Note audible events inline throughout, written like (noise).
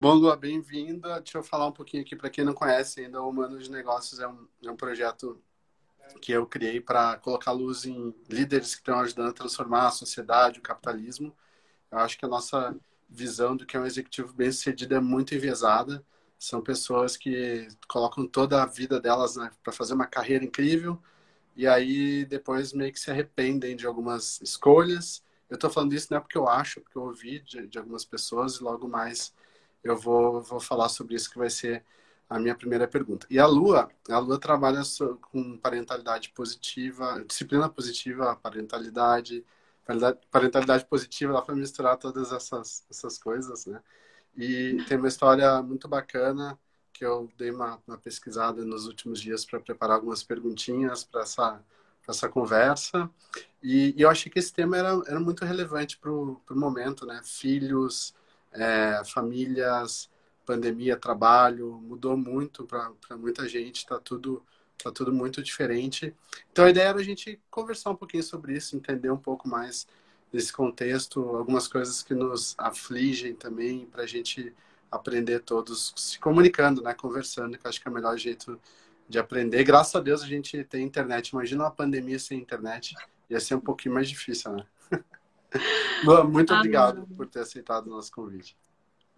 Bom, Lua, bem-vinda. Deixa eu falar um pouquinho aqui para quem não conhece ainda. O Humano de Negócios é um, é um projeto que eu criei para colocar luz em líderes que estão ajudando a transformar a sociedade, o capitalismo. Eu acho que a nossa visão do que é um executivo bem-sucedido é muito enviesada. São pessoas que colocam toda a vida delas né, para fazer uma carreira incrível e aí depois meio que se arrependem de algumas escolhas. Eu estou falando isso não é porque eu acho, porque eu ouvi de, de algumas pessoas e logo mais eu vou, vou falar sobre isso que vai ser a minha primeira pergunta. E a Lua, a Lua trabalha com parentalidade positiva, disciplina positiva, parentalidade, parentalidade positiva, dá para misturar todas essas, essas coisas, né? E tem uma história muito bacana que eu dei uma, uma pesquisada nos últimos dias para preparar algumas perguntinhas para essa, essa conversa. E, e, eu achei que esse tema era, era muito relevante para o momento, né? Filhos, é, famílias, pandemia, trabalho, mudou muito para muita gente, está tudo, tá tudo muito diferente. Então a ideia era a gente conversar um pouquinho sobre isso, entender um pouco mais desse contexto, algumas coisas que nos afligem também, para a gente aprender todos se comunicando, né, conversando, que acho que é o melhor jeito de aprender. Graças a Deus a gente tem internet. Imagina uma pandemia sem internet, ia ser um pouquinho mais difícil, né? (laughs) Muito obrigado por ter aceitado o nosso convite.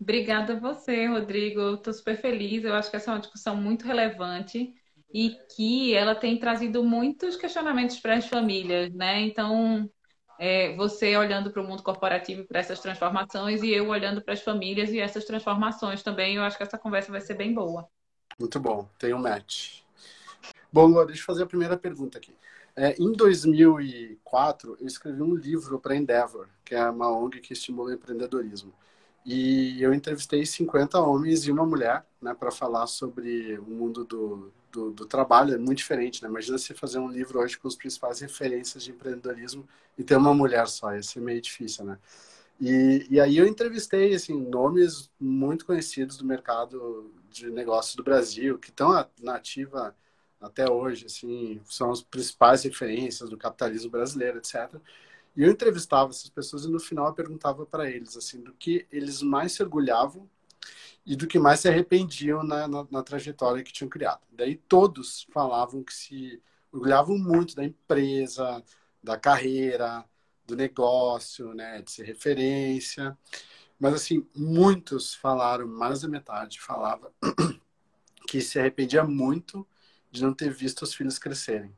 Obrigada a você, Rodrigo. Estou super feliz. Eu acho que essa é uma discussão muito relevante e que ela tem trazido muitos questionamentos para as famílias, né? Então, é, você olhando para o mundo corporativo para essas transformações e eu olhando para as famílias e essas transformações também. Eu acho que essa conversa vai ser bem boa. Muito bom. Tem um match. Bom, Lua, deixa eu fazer a primeira pergunta aqui. É, em 2004, eu escrevi um livro para Endeavor, que é uma ONG que estimula o empreendedorismo. E eu entrevistei 50 homens e uma mulher né, para falar sobre o mundo do, do, do, trabalho. É muito diferente, né? Imagina você fazer um livro hoje com as principais referências de empreendedorismo e ter uma mulher só. Ia ser meio difícil, né? E, e aí eu entrevistei assim, nomes muito conhecidos do mercado de negócios do Brasil, que estão na ativa até hoje, assim, são as principais referências do capitalismo brasileiro, etc. E eu entrevistava essas pessoas e no final eu perguntava para eles, assim, do que eles mais se orgulhavam e do que mais se arrependiam na, na, na, trajetória que tinham criado. Daí todos falavam que se orgulhavam muito da empresa, da carreira, do negócio, né, de ser referência. Mas, assim, muitos falaram, mais da metade falava (clears throat) que se arrependia muito de não ter visto os filhos crescerem.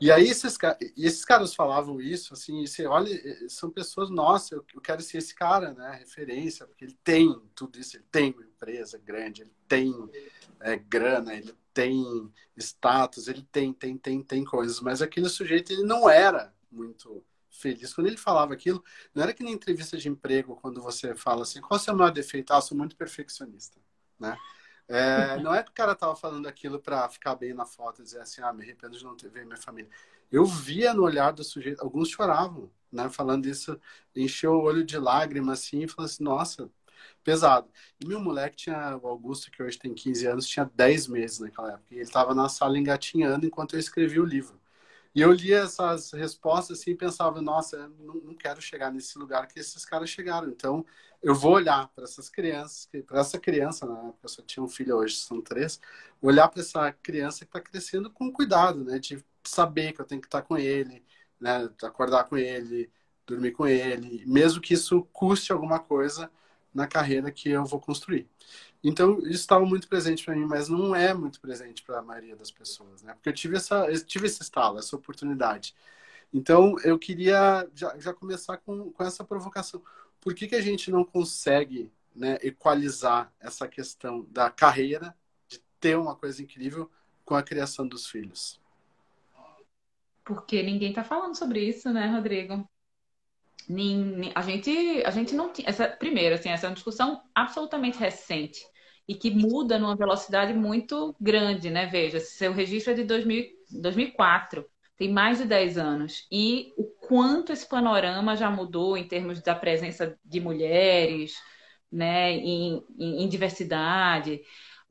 E aí esses, esses caras falavam isso, assim, e você olha, são pessoas, nossa, eu, eu quero ser esse cara, né, referência, porque ele tem tudo isso, ele tem uma empresa grande, ele tem é, grana, ele tem status, ele tem, tem, tem, tem coisas, mas aquele sujeito, ele não era muito feliz. Quando ele falava aquilo, não era que nem entrevista de emprego, quando você fala assim, qual é o seu maior defeito? Ah, sou muito perfeccionista, né? É, não é que o cara tava falando aquilo para ficar bem na foto e dizer assim, ah, me arrependo de não ter ver minha família. Eu via no olhar do sujeito, alguns choravam, né? Falando isso, encheu o olho de lágrimas assim e falou assim, nossa, pesado. E meu moleque tinha, o Augusto, que hoje tem 15 anos, tinha 10 meses naquela época. E ele estava na sala engatinhando enquanto eu escrevia o livro. E eu lia essas respostas assim e pensava, nossa, não, não quero chegar nesse lugar que esses caras chegaram. Então, eu vou olhar para essas crianças, para essa criança, né? Eu só tinha um filho hoje, são três. Olhar para essa criança que está crescendo com cuidado, né? De saber que eu tenho que estar tá com ele, né? Acordar com ele, dormir com ele, mesmo que isso custe alguma coisa na carreira que eu vou construir. Então, isso estava muito presente para mim, mas não é muito presente para a maioria das pessoas, né? Porque eu tive, essa, eu tive esse estalo, essa oportunidade. Então, eu queria já, já começar com, com essa provocação. Por que, que a gente não consegue né, equalizar essa questão da carreira, de ter uma coisa incrível, com a criação dos filhos? Porque ninguém está falando sobre isso, né, Rodrigo? A gente a gente não tinha essa primeiro assim essa é uma discussão absolutamente recente e que muda numa velocidade muito grande, né? Veja, seu registro é de 2000, 2004, tem mais de 10 anos. E o quanto esse panorama já mudou em termos da presença de mulheres, né, em, em, em diversidade.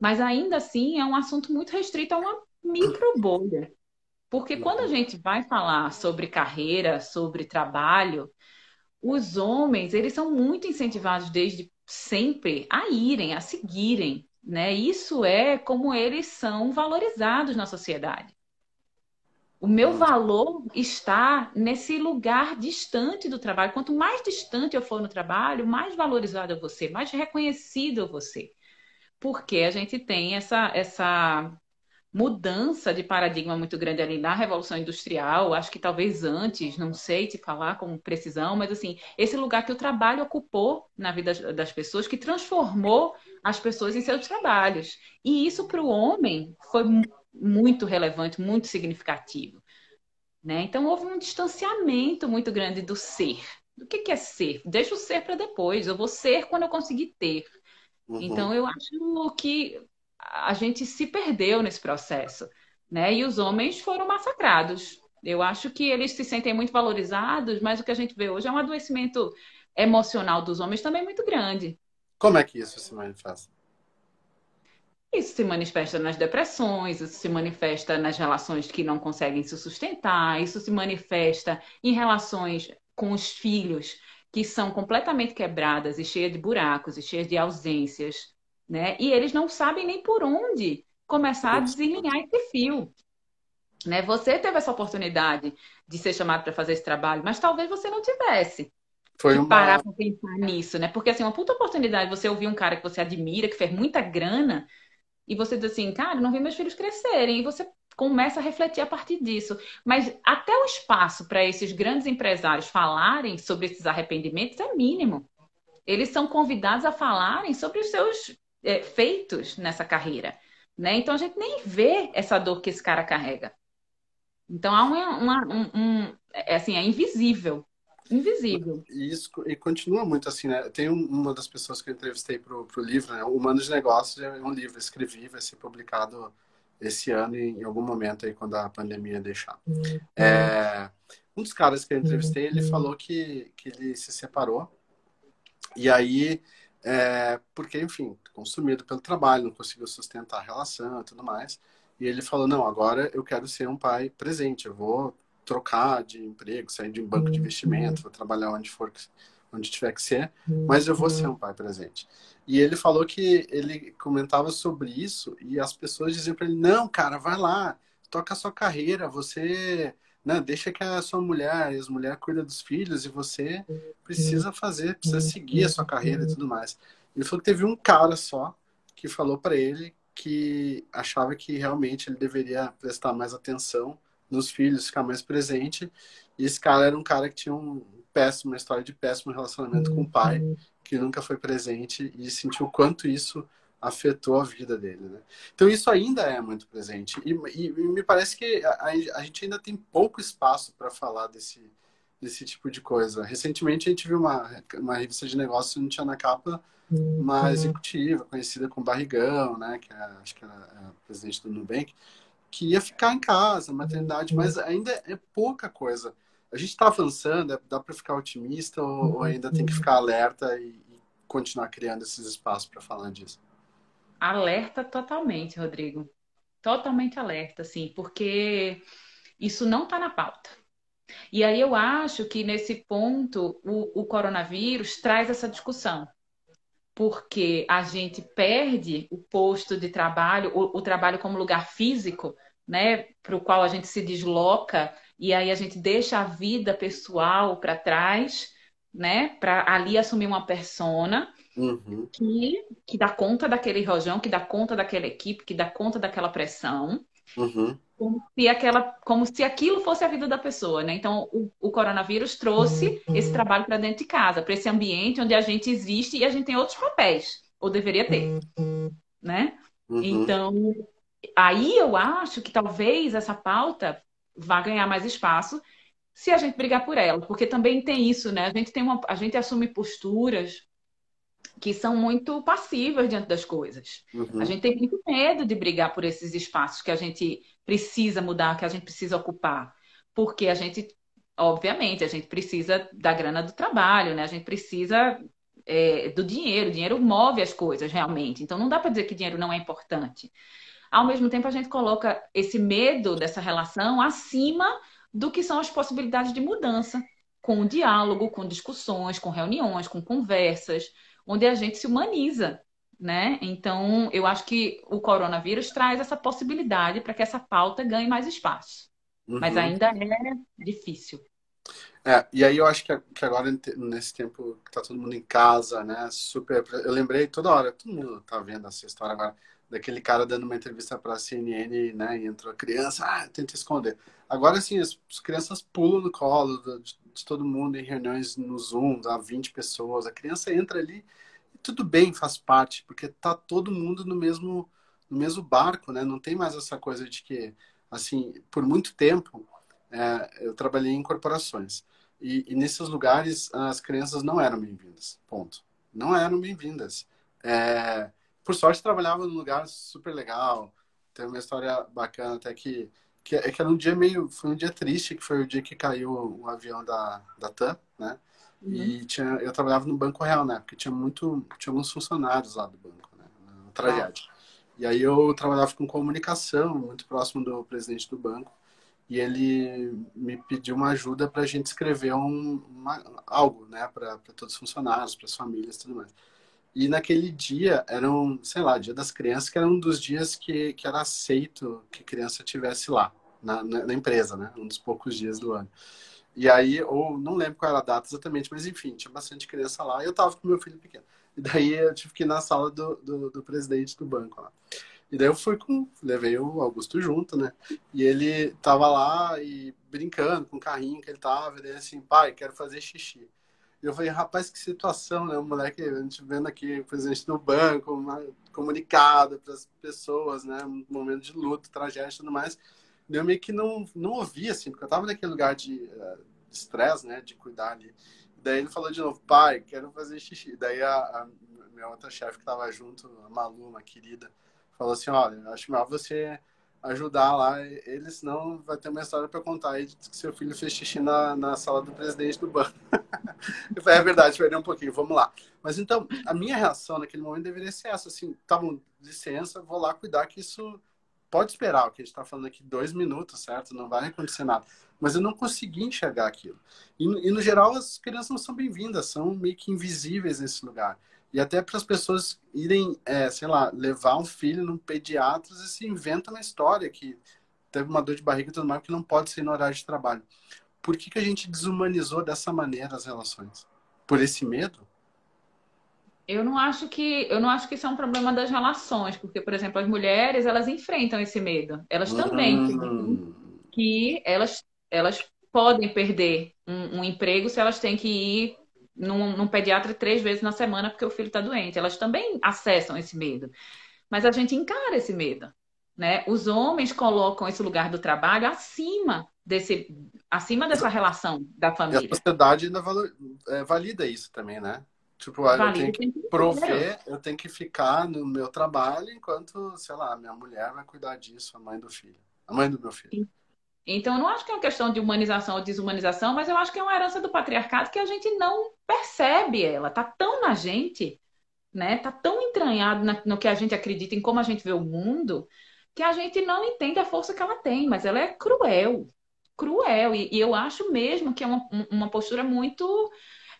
Mas ainda assim é um assunto muito restrito a uma micro bolha. Porque quando a gente vai falar sobre carreira, sobre trabalho, os homens, eles são muito incentivados desde sempre a irem, a seguirem, né? Isso é como eles são valorizados na sociedade. O meu valor está nesse lugar distante do trabalho. Quanto mais distante eu for no trabalho, mais valorizado eu vou ser, mais reconhecido eu vou ser. Porque a gente tem essa, essa mudança de paradigma muito grande ali na Revolução Industrial, acho que talvez antes, não sei te falar com precisão, mas assim, esse lugar que o trabalho ocupou na vida das pessoas, que transformou as pessoas em seus trabalhos. E isso para o homem foi muito relevante, muito significativo. Né? Então, houve um distanciamento muito grande do ser. Do que, que é ser? Deixa o ser para depois. Eu vou ser quando eu conseguir ter. Uhum. Então, eu acho que a gente se perdeu nesse processo. Né? E os homens foram massacrados. Eu acho que eles se sentem muito valorizados, mas o que a gente vê hoje é um adoecimento emocional dos homens também muito grande. Como é que isso se manifesta? Isso se manifesta nas depressões, isso se manifesta nas relações que não conseguem se sustentar, isso se manifesta em relações com os filhos que são completamente quebradas e cheias de buracos e cheias de ausências, né? E eles não sabem nem por onde começar a deslinhar esse fio. Né? Você teve essa oportunidade de ser chamado para fazer esse trabalho, mas talvez você não tivesse. Foi uma... parar para pensar nisso, né? Porque assim, uma puta oportunidade você ouvir um cara que você admira, que fez muita grana, e você diz assim, cara, não vi meus filhos crescerem, e você começa a refletir a partir disso. Mas até o espaço para esses grandes empresários falarem sobre esses arrependimentos é mínimo. Eles são convidados a falarem sobre os seus é, feitos nessa carreira. Né? Então a gente nem vê essa dor que esse cara carrega. Então há uma, uma um, um, é assim, é invisível invisível. E isso e continua muito assim, né? Tem uma das pessoas que eu entrevistei pro, pro livro, né? O Humano de Negócios é um livro, escrevi, vai ser publicado esse ano em algum momento aí quando a pandemia deixar. Uhum. É, um dos caras que eu entrevistei, ele uhum. falou que, que ele se separou e aí é, porque, enfim, consumido pelo trabalho, não conseguiu sustentar a relação e tudo mais. E ele falou: Não, agora eu quero ser um pai presente, eu vou trocar de emprego, sair de um banco de investimento, vou trabalhar onde for, onde tiver que ser, mas eu vou ser um pai presente. E ele falou que ele comentava sobre isso e as pessoas diziam para ele: não, cara, vai lá, toca a sua carreira, você, não, deixa que a sua mulher, as mulheres cuidam dos filhos e você precisa fazer, precisa seguir a sua carreira e tudo mais. Ele falou que teve um cara só que falou para ele que achava que realmente ele deveria prestar mais atenção nos filhos, ficar mais presente. E esse cara era um cara que tinha um péssimo, uma história de péssimo relacionamento com o pai, que nunca foi presente e sentiu quanto isso afetou a vida dele, né? Então isso ainda é muito presente e, e, e me parece que a, a, gente ainda tem pouco espaço para falar desse desse tipo de coisa. Recentemente a gente viu uma, uma revista de negócios não tinha na capa uma uhum. executiva conhecida como Barrigão, né? Que é, acho que era a presidente do Nubank que ia ficar em casa, maternidade, mas ainda é pouca coisa. A gente está avançando, é, dá para ficar otimista ou, ou, ainda tem que ficar alerta e, e continuar criando esses espaços para falar disso? Alerta totalmente, Rodrigo. Totalmente alerta, sim, porque isso não está na pauta. E aí eu acho que nesse ponto o, o coronavírus traz essa discussão porque a gente perde o posto de trabalho, o, o trabalho como lugar físico, né, para o qual a gente se desloca e aí a gente deixa a vida pessoal para trás, né, para ali assumir uma persona uhum. que, que dá conta daquele rojão, que dá conta daquela equipe, que dá conta daquela pressão. Uhum. Como se, aquela, como se aquilo fosse a vida da pessoa, né? Então, o, o coronavírus trouxe uhum. esse trabalho para dentro de casa, para esse ambiente onde a gente existe e a gente tem outros papéis, ou deveria ter, uhum. né? Uhum. Então, aí eu acho que talvez essa pauta vá ganhar mais espaço se a gente brigar por ela, porque também tem isso, né? A gente tem uma, a gente assume posturas que são muito passivas diante das coisas. Uhum. A gente tem muito medo de brigar por esses espaços que a gente precisa mudar, que a gente precisa ocupar, porque a gente, obviamente, a gente precisa da grana do trabalho, né? A gente precisa é, do dinheiro. O dinheiro move as coisas realmente. Então, não dá para dizer que dinheiro não é importante. Ao mesmo tempo, a gente coloca esse medo dessa relação acima do que são as possibilidades de mudança, com diálogo, com discussões, com reuniões, com conversas onde a gente se humaniza, né? Então, eu acho que o coronavírus traz essa possibilidade para que essa pauta ganhe mais espaço. Uhum. Mas ainda é difícil. É, e aí eu acho que, que agora, nesse tempo que tá todo mundo em casa, né? Super. Eu lembrei toda hora, todo mundo tá vendo essa história agora, daquele cara dando uma entrevista pra CNN, né? E entrou a criança, ah, tenta esconder. Agora, assim, as, as crianças pulam no colo de, de, todo mundo em reuniões no Zoom, há 20 pessoas. A criança entra ali e tudo bem, faz parte, porque tá todo mundo no mesmo, no mesmo barco, né? Não tem mais essa coisa de que, assim, por muito tempo, é, eu trabalhei em corporações. E, e, nesses lugares as crianças não eram bem-vindas. Ponto. Não eram bem-vindas. É, por sorte trabalhava num lugar super legal. Tem uma história bacana até que que, é que era um dia meio foi um dia triste que foi o dia que caiu o avião da da TAM, né? Uhum. E tinha, eu trabalhava no Banco Real, né? Porque tinha muito tinha alguns funcionários lá do banco, né? Na tragédia. Ah. E aí eu trabalhava com comunicação, muito próximo do presidente do banco e ele me pediu uma ajuda para a gente escrever um, uma, algo, né, para todos os funcionários, para as famílias, tudo mais. E naquele dia era um, sei lá, Dia das Crianças, que era um dos dias que, que era aceito que criança tivesse lá na, na, na empresa, né, um dos poucos dias do ano. E aí, ou não lembro qual era a data exatamente, mas enfim, tinha bastante criança lá e eu tava com meu filho pequeno. E daí eu tive que ir na sala do, do, do presidente do banco lá. E daí eu fui com, levei o Augusto junto, né? E ele tava lá e brincando com o carrinho que ele tava, e daí assim, pai, quero fazer xixi. Eu falei, rapaz, que situação, né? O moleque, a gente vendo aqui presidente do banco, uma, comunicado para as pessoas, né? Um momento de luto, tragédia e tudo mais. Eu meio que não, não ouvi, assim, porque eu tava naquele lugar de uh, estresse, né? De cuidar ali. Daí ele falou de novo, pai, quero fazer xixi. Daí a, a minha outra chefe que tava junto, a Malu, uma querida, falou assim, olha, acho melhor você ajudar lá ele, senão vai ter uma história para contar aí de que seu filho fez xixi na, na sala do presidente do banco. falei, (laughs) é verdade, perdi um pouquinho, vamos lá. Mas então, a minha reação naquele momento deveria ser essa, assim, tá bom, licença, vou lá cuidar que isso pode esperar, o que a gente está falando aqui, dois minutos, certo? Não vai acontecer nada. Mas eu não consegui enxergar aquilo. E, e no geral, as crianças não são bem-vindas, são meio que invisíveis nesse lugar. E até para as pessoas irem, é, sei lá, levar um filho num pediatra e se inventa uma história que teve uma dor de barriga e tudo mais que não pode ser no horário de trabalho. Por que, que a gente desumanizou dessa maneira as relações? Por esse medo? Eu não acho que eu não acho que isso é um problema das relações, porque por exemplo as mulheres elas enfrentam esse medo, elas também hum. que elas elas podem perder um, um emprego se elas têm que ir num, num pediatra três vezes na semana porque o filho está doente. Elas também acessam esse medo. Mas a gente encara esse medo. Né? Os homens colocam esse lugar do trabalho acima desse, acima dessa relação da família. E a sociedade ainda é, valida isso também, né? Tipo, valida, eu tenho que, que prover, eu tenho que ficar no meu trabalho enquanto, sei lá, minha mulher vai cuidar disso, a mãe do filho, a mãe do meu filho. Então, eu não acho que é uma questão de humanização ou desumanização, mas eu acho que é uma herança do patriarcado que a gente não percebe ela. Tá tão na gente, né? Tá tão entranhado no que a gente acredita, em como a gente vê o mundo, que a gente não entende a força que ela tem, mas ela é cruel. Cruel. E, e eu acho mesmo que é uma, uma postura muito.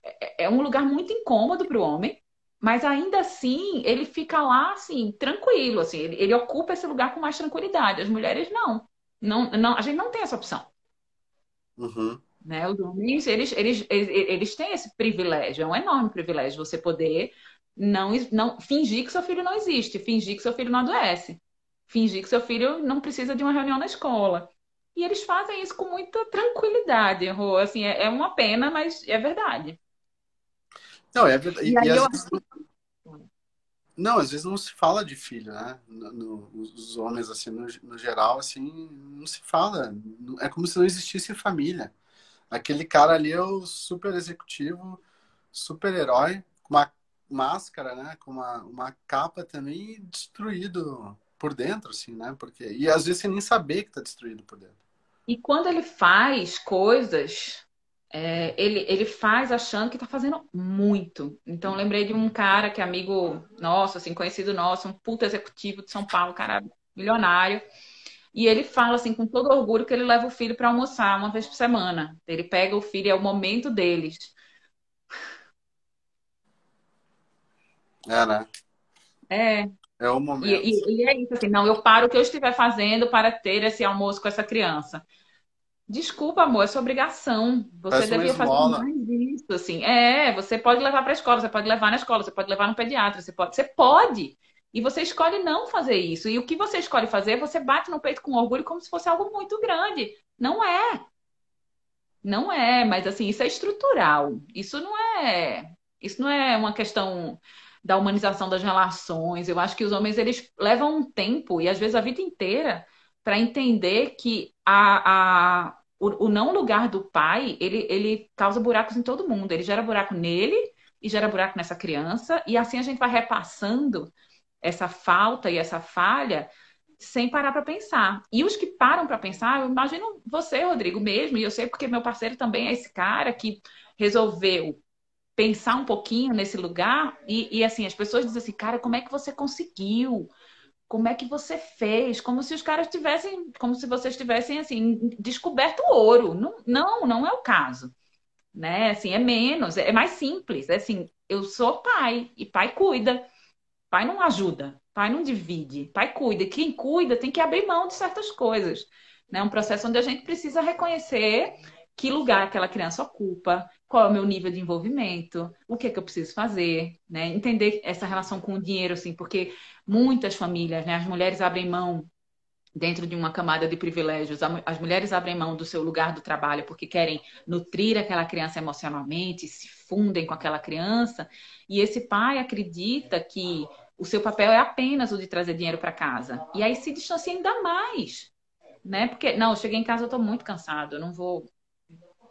É, é um lugar muito incômodo para o homem, mas ainda assim ele fica lá assim tranquilo assim ele, ele, ocupa esse lugar com mais tranquilidade as mulheres não não, não, a gente não tem essa opção. Uhum. Né? Os homens, eles, eles, eles, eles têm esse privilégio, é um enorme privilégio você poder não, não fingir que seu filho não existe, fingir que seu filho não adoece, fingir que seu filho não precisa de uma reunião na escola. E eles fazem isso com muita tranquilidade, Rô. Assim, é, é uma pena, mas é verdade. Não, é verdade. E, e, e eu... não, às vezes não se fala de filho, né? No, no, os homens, assim, no, no, geral, assim, não se fala. É como se não existisse família. Aquele cara ali é o super executivo, super herói, com uma máscara, né? Com uma, uma capa também destruído por dentro, assim, né? Porque, e às vezes você nem saber que tá destruído por dentro. E quando ele faz coisas é, ele, ele faz achando que está fazendo muito. Então, lembrei de um cara que é amigo nosso, assim, conhecido nosso, um puta executivo de São Paulo, um cara milionário. E ele fala, assim, com todo orgulho, que ele leva o filho para almoçar uma vez por semana. Ele pega o filho, é o momento deles. É, né? É. É o momento. E, e, e, é isso, assim, não, eu paro o que eu estiver fazendo para ter esse almoço com essa criança. Desculpa, amor, é sua obrigação. Você Parece devia fazer mais isso, assim. É, você pode levar para a escola, você pode levar na escola, você pode levar no pediatra, você pode, você pode. E você escolhe não fazer isso. E o que você escolhe fazer, você bate no peito com orgulho como se fosse algo muito grande. Não é. Não é, mas assim, isso é estrutural. Isso não é, isso não é uma questão da humanização das relações. Eu acho que os homens eles levam um tempo e às vezes a vida inteira para entender que a, a, o, o, não lugar do pai ele, ele causa buracos em todo mundo. Ele gera buraco nele e gera buraco nessa criança e assim a gente vai repassando essa falta e essa falha sem parar para pensar. E os que param para pensar, eu imagino você, Rodrigo, mesmo, e eu sei porque meu parceiro também é esse cara que resolveu pensar um pouquinho nesse lugar e, e assim, as pessoas dizem assim, cara, como é que você conseguiu? Como é que você fez? Como se os caras tivessem, como se vocês tivessem assim, descoberto ouro. Não, não, não é o caso. Né? Assim, é menos, é mais simples. É assim, eu sou pai e pai cuida. Pai não ajuda, pai não divide, pai cuida. E quem cuida tem que abrir mão de certas coisas. É né? um processo onde a gente precisa reconhecer que lugar aquela criança ocupa, qual é o meu nível de envolvimento, o que é que eu preciso fazer, né? Entender essa relação com o dinheiro, assim, porque muitas famílias, né, as mulheres abrem mão dentro de uma camada de privilégios, as mulheres abrem mão do seu lugar do trabalho porque querem nutrir aquela criança emocionalmente, se fundem com aquela criança, e esse pai acredita que o seu papel é apenas o de trazer dinheiro para casa. E aí se distancia ainda mais, né? Porque não, eu cheguei em casa eu estou muito cansado, eu não vou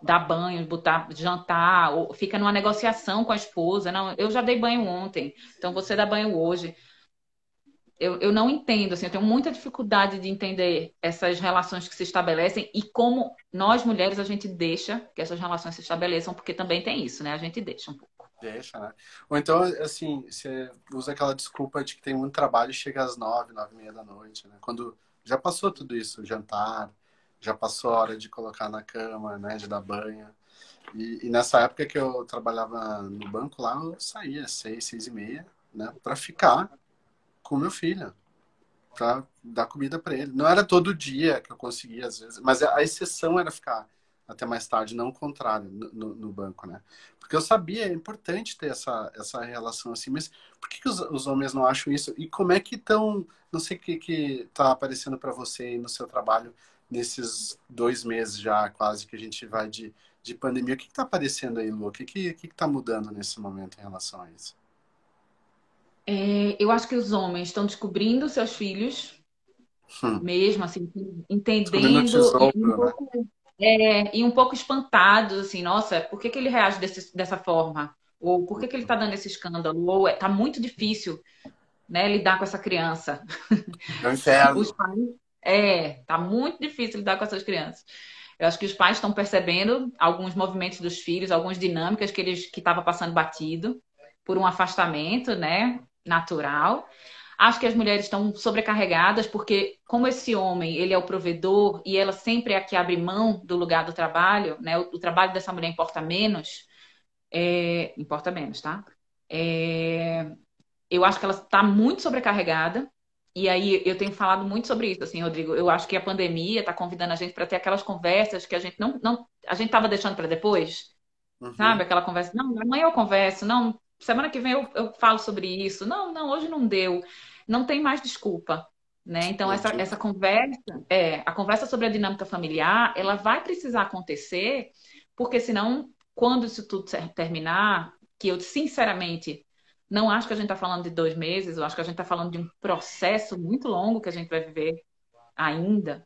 dar banho, botar jantar, ou fica numa negociação com a esposa. Não, eu já dei banho ontem, então você dá banho hoje. Eu, eu não entendo, assim, eu tenho muita dificuldade de entender essas relações que se estabelecem e como nós mulheres a gente deixa que essas relações se estabeleçam, porque também tem isso, né? A gente deixa um pouco. Deixa, né? Ou então, assim, você usa aquela desculpa de que tem muito trabalho e chega às nove, nove e meia da noite, né? Quando já passou tudo isso, jantar, já passou a hora de colocar na cama, né, de dar banho. E, e nessa época que eu trabalhava no banco lá, eu saía seis, seis e meia, né, para ficar com meu filho, para dar comida para ele. Não era todo dia que eu conseguia às vezes, mas a exceção era ficar até mais tarde, não o contrário no, no, banco, né? Porque eu sabia, é importante ter essa, essa relação assim, mas por que, que os, os homens não acham isso? E como é que estão, não sei o que que tá aparecendo para você no seu trabalho, nesses dois meses já quase que a gente vai de, de pandemia. O que está aparecendo aí, Lu? O que está que, que tá mudando nesse momento em relação a isso? É, eu acho que os homens estão descobrindo seus filhos, hum. mesmo assim, entendendo tesouro, e, um né? pouco, é, e um pouco espantados, assim, nossa, por que, que ele reage desse, dessa forma? Ou por que, que ele está dando esse escândalo? Ou está é, muito difícil né, lidar com essa criança. É um inferno. Os pais, é, tá muito difícil lidar com essas crianças. Eu acho que os pais estão percebendo alguns movimentos dos filhos, algumas dinâmicas que eles que estava passando batido por um afastamento, né, natural. Acho que as mulheres estão sobrecarregadas porque como esse homem, ele é o provedor e ela sempre é a que abre mão do lugar do trabalho, né? O, o trabalho dessa mulher importa menos, é, importa menos, tá? É, eu acho que ela está muito sobrecarregada e aí eu tenho falado muito sobre isso, assim, Rodrigo. Eu acho que a pandemia está convidando a gente para ter aquelas conversas que a gente não, não a gente estava deixando para depois, uhum. sabe? Aquela conversa, não, amanhã eu converso, não, semana que vem eu, eu falo sobre isso, não, não, hoje não deu, não tem mais desculpa, né? Então essa, essa conversa, é, a conversa sobre a dinâmica familiar, ela vai precisar acontecer, porque senão, quando isso tudo terminar, que eu sinceramente não acho que a gente está falando de dois meses, eu acho que a gente está falando de um processo muito longo que a gente vai viver ainda.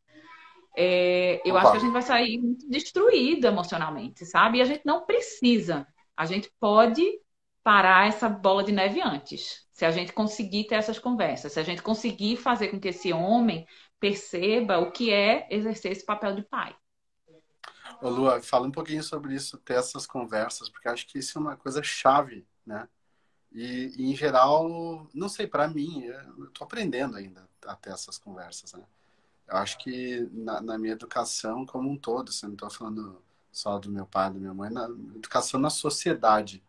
É, eu Opa. acho que a gente vai sair muito destruído emocionalmente, sabe? E a gente não precisa. A gente pode parar essa bola de neve antes. Se a gente conseguir ter essas conversas, se a gente conseguir fazer com que esse homem perceba o que é exercer esse papel de pai. Ô Lua, fala um pouquinho sobre isso, ter essas conversas, porque acho que isso é uma coisa chave, né? E, e, em geral, não sei, para mim, eu estou aprendendo ainda a ter essas conversas, né? Eu acho que na, na minha educação como um todo, você assim, não estou falando só do meu pai, da minha mãe, na educação na sociedade,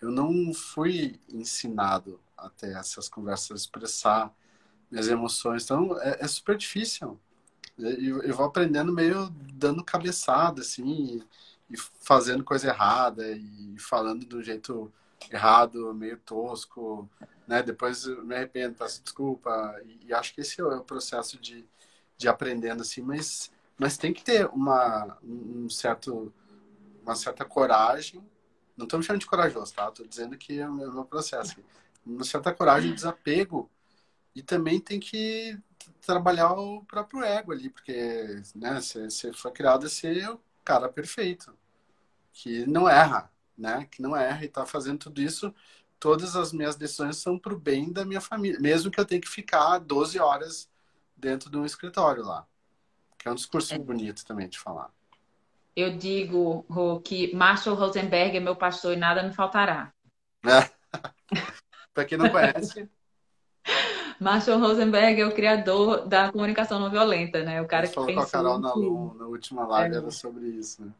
eu não fui ensinado a ter essas conversas, expressar minhas emoções. Então, é, é super difícil. Eu, eu, vou aprendendo meio dando cabeçada, assim, e, e fazendo coisa errada, e falando do jeito errado, meio tosco, né? Depois me arrependo, peço desculpa, e, e, acho que esse é o processo de, de aprendendo, assim, mas, mas tem que ter uma, um certo, uma certa coragem, não estou me chamando de corajoso, tá? Estou dizendo que é o meu processo. Uma certa coragem, desapego, e também tem que trabalhar o próprio ego ali, porque né, você foi criado a ser o cara perfeito, que não erra, né? Que não erra e está fazendo tudo isso. Todas as minhas decisões são para o bem da minha família, mesmo que eu tenha que ficar 12 horas dentro de um escritório lá. Que é um discurso é. bonito também de falar. Eu digo, Rô, que Marshall Rosenberg é meu pastor e nada me faltará. É. (laughs) para quem não conhece. (laughs) Marshall Rosenberg é o criador da comunicação não violenta, né? O cara que falou pensou... com a Carol na, na última live é. era sobre isso, né?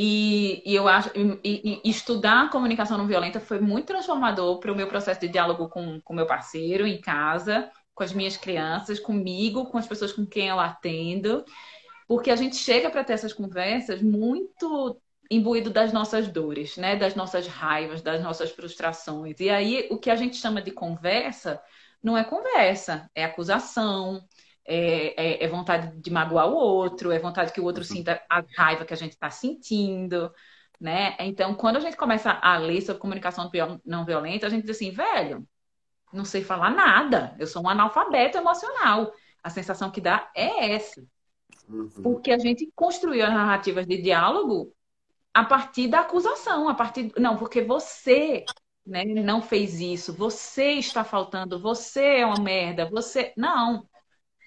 E, e, eu acho e, e, estudar comunicação não violenta foi muito transformador para o meu processo de diálogo com o meu parceiro em casa, com as minhas crianças, comigo, com as pessoas com quem eu atendo, porque a gente chega para ter essas conversas muito imbuído das nossas dores, né, das nossas raivas, das nossas frustrações. E aí o que a gente chama de conversa não é conversa, é acusação, é, é, é, vontade de magoar o outro, é vontade que o outro uhum. sinta a raiva que a gente está sentindo, né? Então, quando a gente começa a ler sobre comunicação não violenta, a gente diz assim, velho, não sei falar nada, eu sou um analfabeto emocional. A sensação que dá é essa. Uhum. Porque a gente construiu as narrativas de diálogo a partir da acusação, a partir. Não, porque você né, não fez isso, você está faltando, você é uma merda, você. Não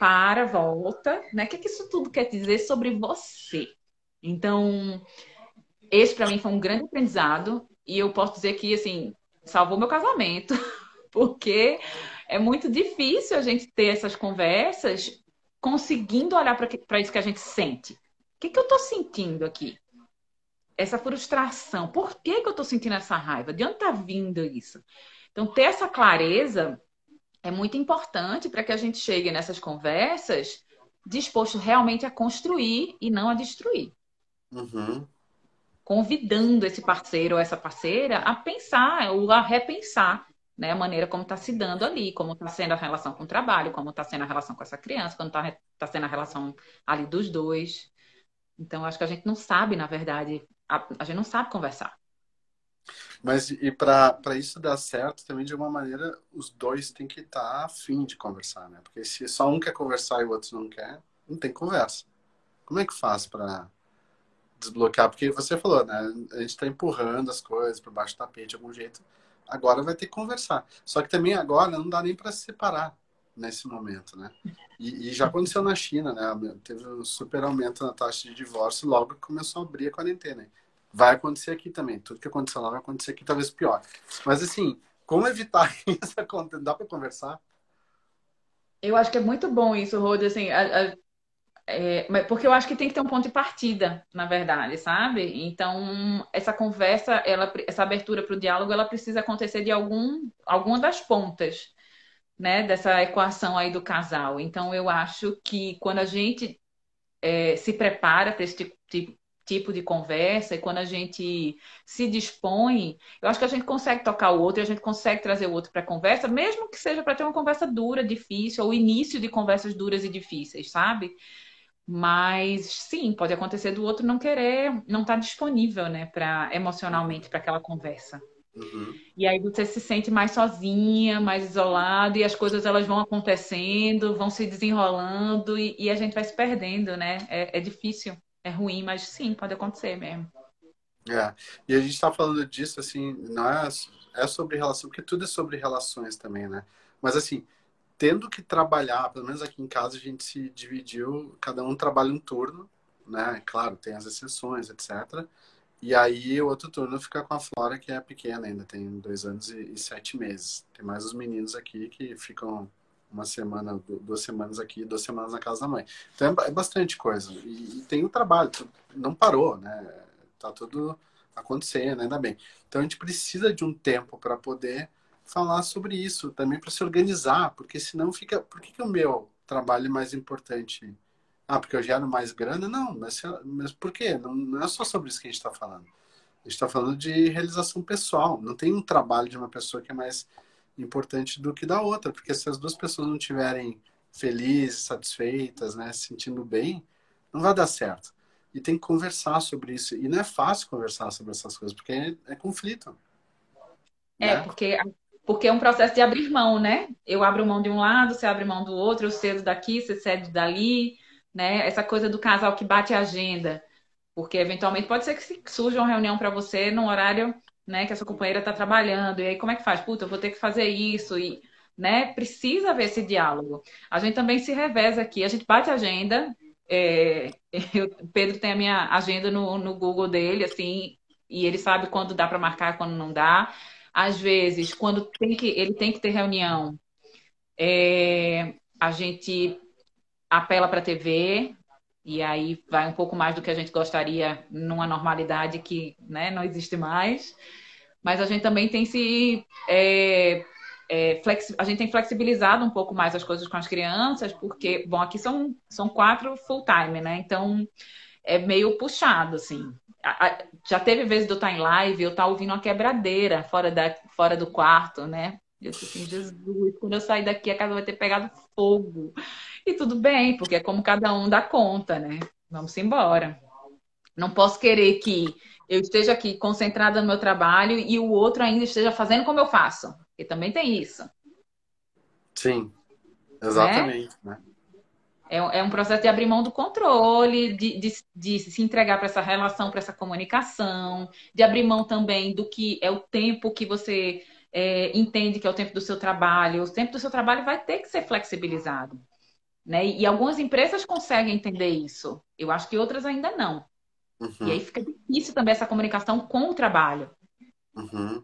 para, volta, né? O que, que isso tudo quer dizer sobre você? Então, esse para mim foi um grande aprendizado e eu posso dizer que, assim, salvou meu casamento, (laughs) porque é muito difícil a gente ter essas conversas conseguindo olhar para isso que a gente sente. O que, que eu estou sentindo aqui? Essa frustração. Por que, que eu estou sentindo essa raiva? De onde está vindo isso? Então, ter essa clareza é muito importante para que a gente chegue nessas conversas disposto realmente a construir e não a destruir. Uhum. Convidando esse parceiro ou essa parceira a pensar ou a repensar né, a maneira como está se dando ali, como está sendo a relação com o trabalho, como está sendo a relação com essa criança, como está tá sendo a relação ali dos dois. Então, acho que a gente não sabe, na verdade, a, a gente não sabe conversar. Mas e para isso dar certo, também de alguma maneira, os dois têm que estar tá afim de conversar, né? Porque se só um quer conversar e o outro não quer, não tem conversa. Como é que faz para desbloquear? Porque você falou, né? A gente está empurrando as coisas para baixo do tapete de algum jeito. Agora vai ter que conversar. Só que também agora não dá nem para se separar nesse momento, né? E, e, já aconteceu na China, né? Teve um super aumento na taxa de divórcio logo que começou a abrir a quarentena. Vai acontecer aqui também. Tudo que aconteceu lá vai acontecer aqui, talvez pior. Mas assim, como evitar (laughs) isso acontecendo? Dá para conversar? Eu acho que é muito bom isso, Rod, assim, a, a, é, porque eu acho que tem que ter um ponto de partida, na verdade, sabe? Então, essa conversa, ela, essa abertura para o diálogo, ela precisa acontecer de algum, alguma das pontas, né, dessa equação aí do casal. Então, eu acho que quando a gente é, se prepara para esse tipo, tipo de conversa e quando a gente se dispõe, eu acho que a gente consegue tocar o outro e a gente consegue trazer o outro para a conversa, mesmo que seja para ter uma conversa dura, difícil, ou início de conversas duras e difíceis, sabe? Mas sim, pode acontecer do outro não querer, não estar tá disponível, né, para emocionalmente para aquela conversa. Uhum. E aí você se sente mais sozinha, mais isolada, e as coisas elas vão acontecendo, vão se desenrolando, e, e a gente vai se perdendo, né? É, é difícil é ruim, mas sim, pode acontecer mesmo. É, e a gente está falando disso, assim, não é, é sobre relação, porque tudo é sobre relações também, né? Mas, assim, tendo que trabalhar, pelo menos aqui em casa a gente se dividiu, cada um trabalha um turno, né? Claro, tem as exceções, etc. E aí o outro turno fica com a Flora, que é pequena ainda, tem dois anos e, e sete meses. Tem mais os meninos aqui que ficam uma semana, duas semanas aqui, duas semanas na casa da mãe. Então é, é bastante coisa. E, e, tem o trabalho, não parou, né? Tá tudo acontecendo, ainda bem. Então a gente precisa de um tempo para poder falar sobre isso, também para se organizar, porque senão fica. Por que, que o meu trabalho é mais importante? Ah, porque eu gero mais grana? Não, mas, mas por quê? Não, não é só sobre isso que a gente está falando. A gente está falando de realização pessoal. Não tem um trabalho de uma pessoa que é mais importante do que da outra, porque se as duas pessoas não tiverem felizes, satisfeitas, né, se sentindo bem, não vai dar certo. E tem que conversar sobre isso. E não é fácil conversar sobre essas coisas, porque é, é conflito. É, né? porque, porque é um processo de abrir mão, né? Eu abro mão de um lado, você abre mão do outro, eu cedo daqui, você cede dali, né? Essa coisa do casal que bate a agenda. Porque eventualmente pode ser que surja uma reunião para você num horário né, que a sua companheira está trabalhando, e aí como é que faz? Puta, eu vou ter que fazer isso, e né, precisa haver esse diálogo. A gente também se reveza aqui, a gente bate a agenda, é, (laughs) eu, Pedro tem a minha agenda no, no Google dele, assim, e ele sabe quando dá para marcar, quando não dá. Às vezes, quando tem que, ele tem que ter reunião, é, a gente apela para a TV, e aí vai um pouco mais do que a gente gostaria numa normalidade que né, não existe mais. Mas a gente também tem se. É, é, a gente tem flexibilizado um pouco mais as coisas com as crianças, porque, bom, aqui são, são quatro full-time, né? Então é meio puxado, assim. Já teve vezes eu estar em live, eu estar ouvindo uma quebradeira fora, da, fora do quarto, né? Eu disse assim, Jesus, quando eu sair daqui a casa vai ter pegado fogo. E tudo bem, porque é como cada um dá conta, né? Vamos embora. Não posso querer que eu esteja aqui concentrada no meu trabalho e o outro ainda esteja fazendo como eu faço. Porque também tem isso. Sim, exatamente. Né? né? É, é, um processo de abrir mão do controle, de, de, de se entregar para essa relação, para essa comunicação, de abrir mão também do que é o tempo que você é, entende que é o tempo do seu trabalho. O tempo do seu trabalho vai ter que ser flexibilizado. Né? E, algumas empresas conseguem entender isso. Eu acho que outras ainda não. Uhum. E aí fica difícil também essa comunicação com o trabalho. Uhum.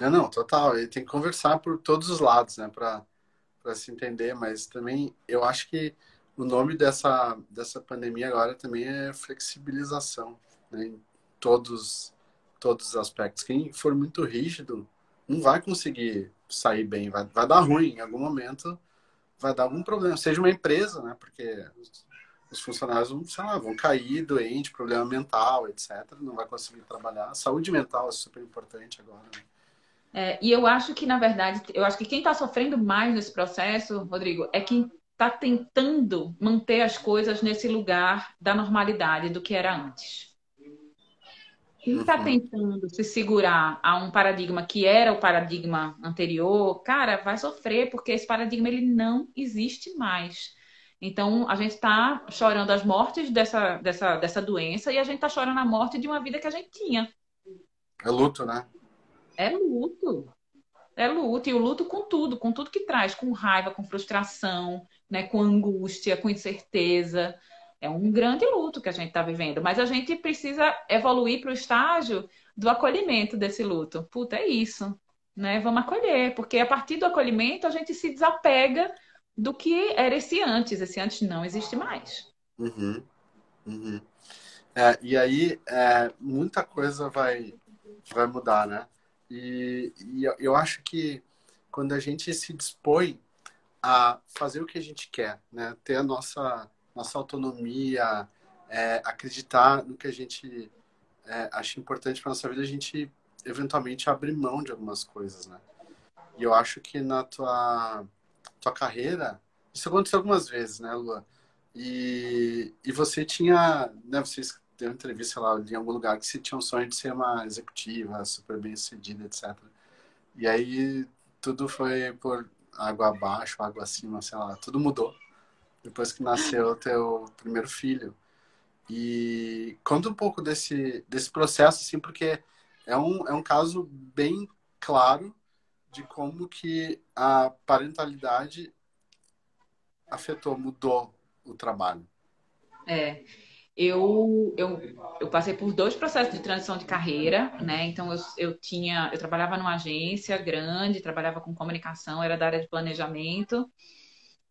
É, não, total. E tem que conversar por todos os lados, né? Para se entender. Mas também eu acho que o nome dessa, dessa pandemia agora também é flexibilização, né? Em todos, todos os aspectos. Quem for muito rígido não vai conseguir sair bem, vai, vai dar ruim em algum momento vai dar algum problema, seja uma empresa, né? Porque os funcionários vão, sei lá, vão cair doente, problema mental, etc. Não vai conseguir trabalhar. Saúde mental é super importante agora. Né? É, e eu acho que, na verdade, eu acho que quem está sofrendo mais nesse processo, Rodrigo, é quem está tentando manter as coisas nesse lugar da normalidade do que era antes. Quem está uhum. tentando se segurar a um paradigma que era o paradigma anterior, cara, vai sofrer, porque esse paradigma ele não existe mais. Então, a gente está chorando as mortes dessa, dessa, dessa doença e a gente está chorando a morte de uma vida que a gente tinha. É luto, né? É luto. É luto. E o luto com tudo, com tudo que traz, com raiva, com frustração, né? com angústia, com incerteza. É um grande luto que a gente está vivendo, mas a gente precisa evoluir para o estágio do acolhimento desse luto. Puta, é isso, né? Vamos acolher, porque a partir do acolhimento a gente se desapega do que era esse antes. Esse antes não existe mais. Uhum. Uhum. É, e aí é, muita coisa vai, vai mudar, né? E, e eu acho que quando a gente se dispõe a fazer o que a gente quer, né? Ter a nossa nossa autonomia, é, acreditar no que a gente é, acha importante para nossa vida, a gente eventualmente abrir mão de algumas coisas, né? E eu acho que na tua, tua carreira, isso aconteceu algumas vezes, né, Lua? E, e você tinha, né, você deu uma entrevista lá em algum lugar que você tinha um sonho de ser uma executiva super bem sucedida, etc. E aí tudo foi por água abaixo, água acima, sei lá, tudo mudou depois que nasceu teu primeiro filho. E conta um pouco desse, desse processo, assim, porque é um, é um caso bem claro de como que a parentalidade afetou, mudou o trabalho. É, eu, eu, eu passei por dois processos de transição de carreira, né? Então eu, eu tinha, eu trabalhava numa agência grande, trabalhava com comunicação, era da área de planejamento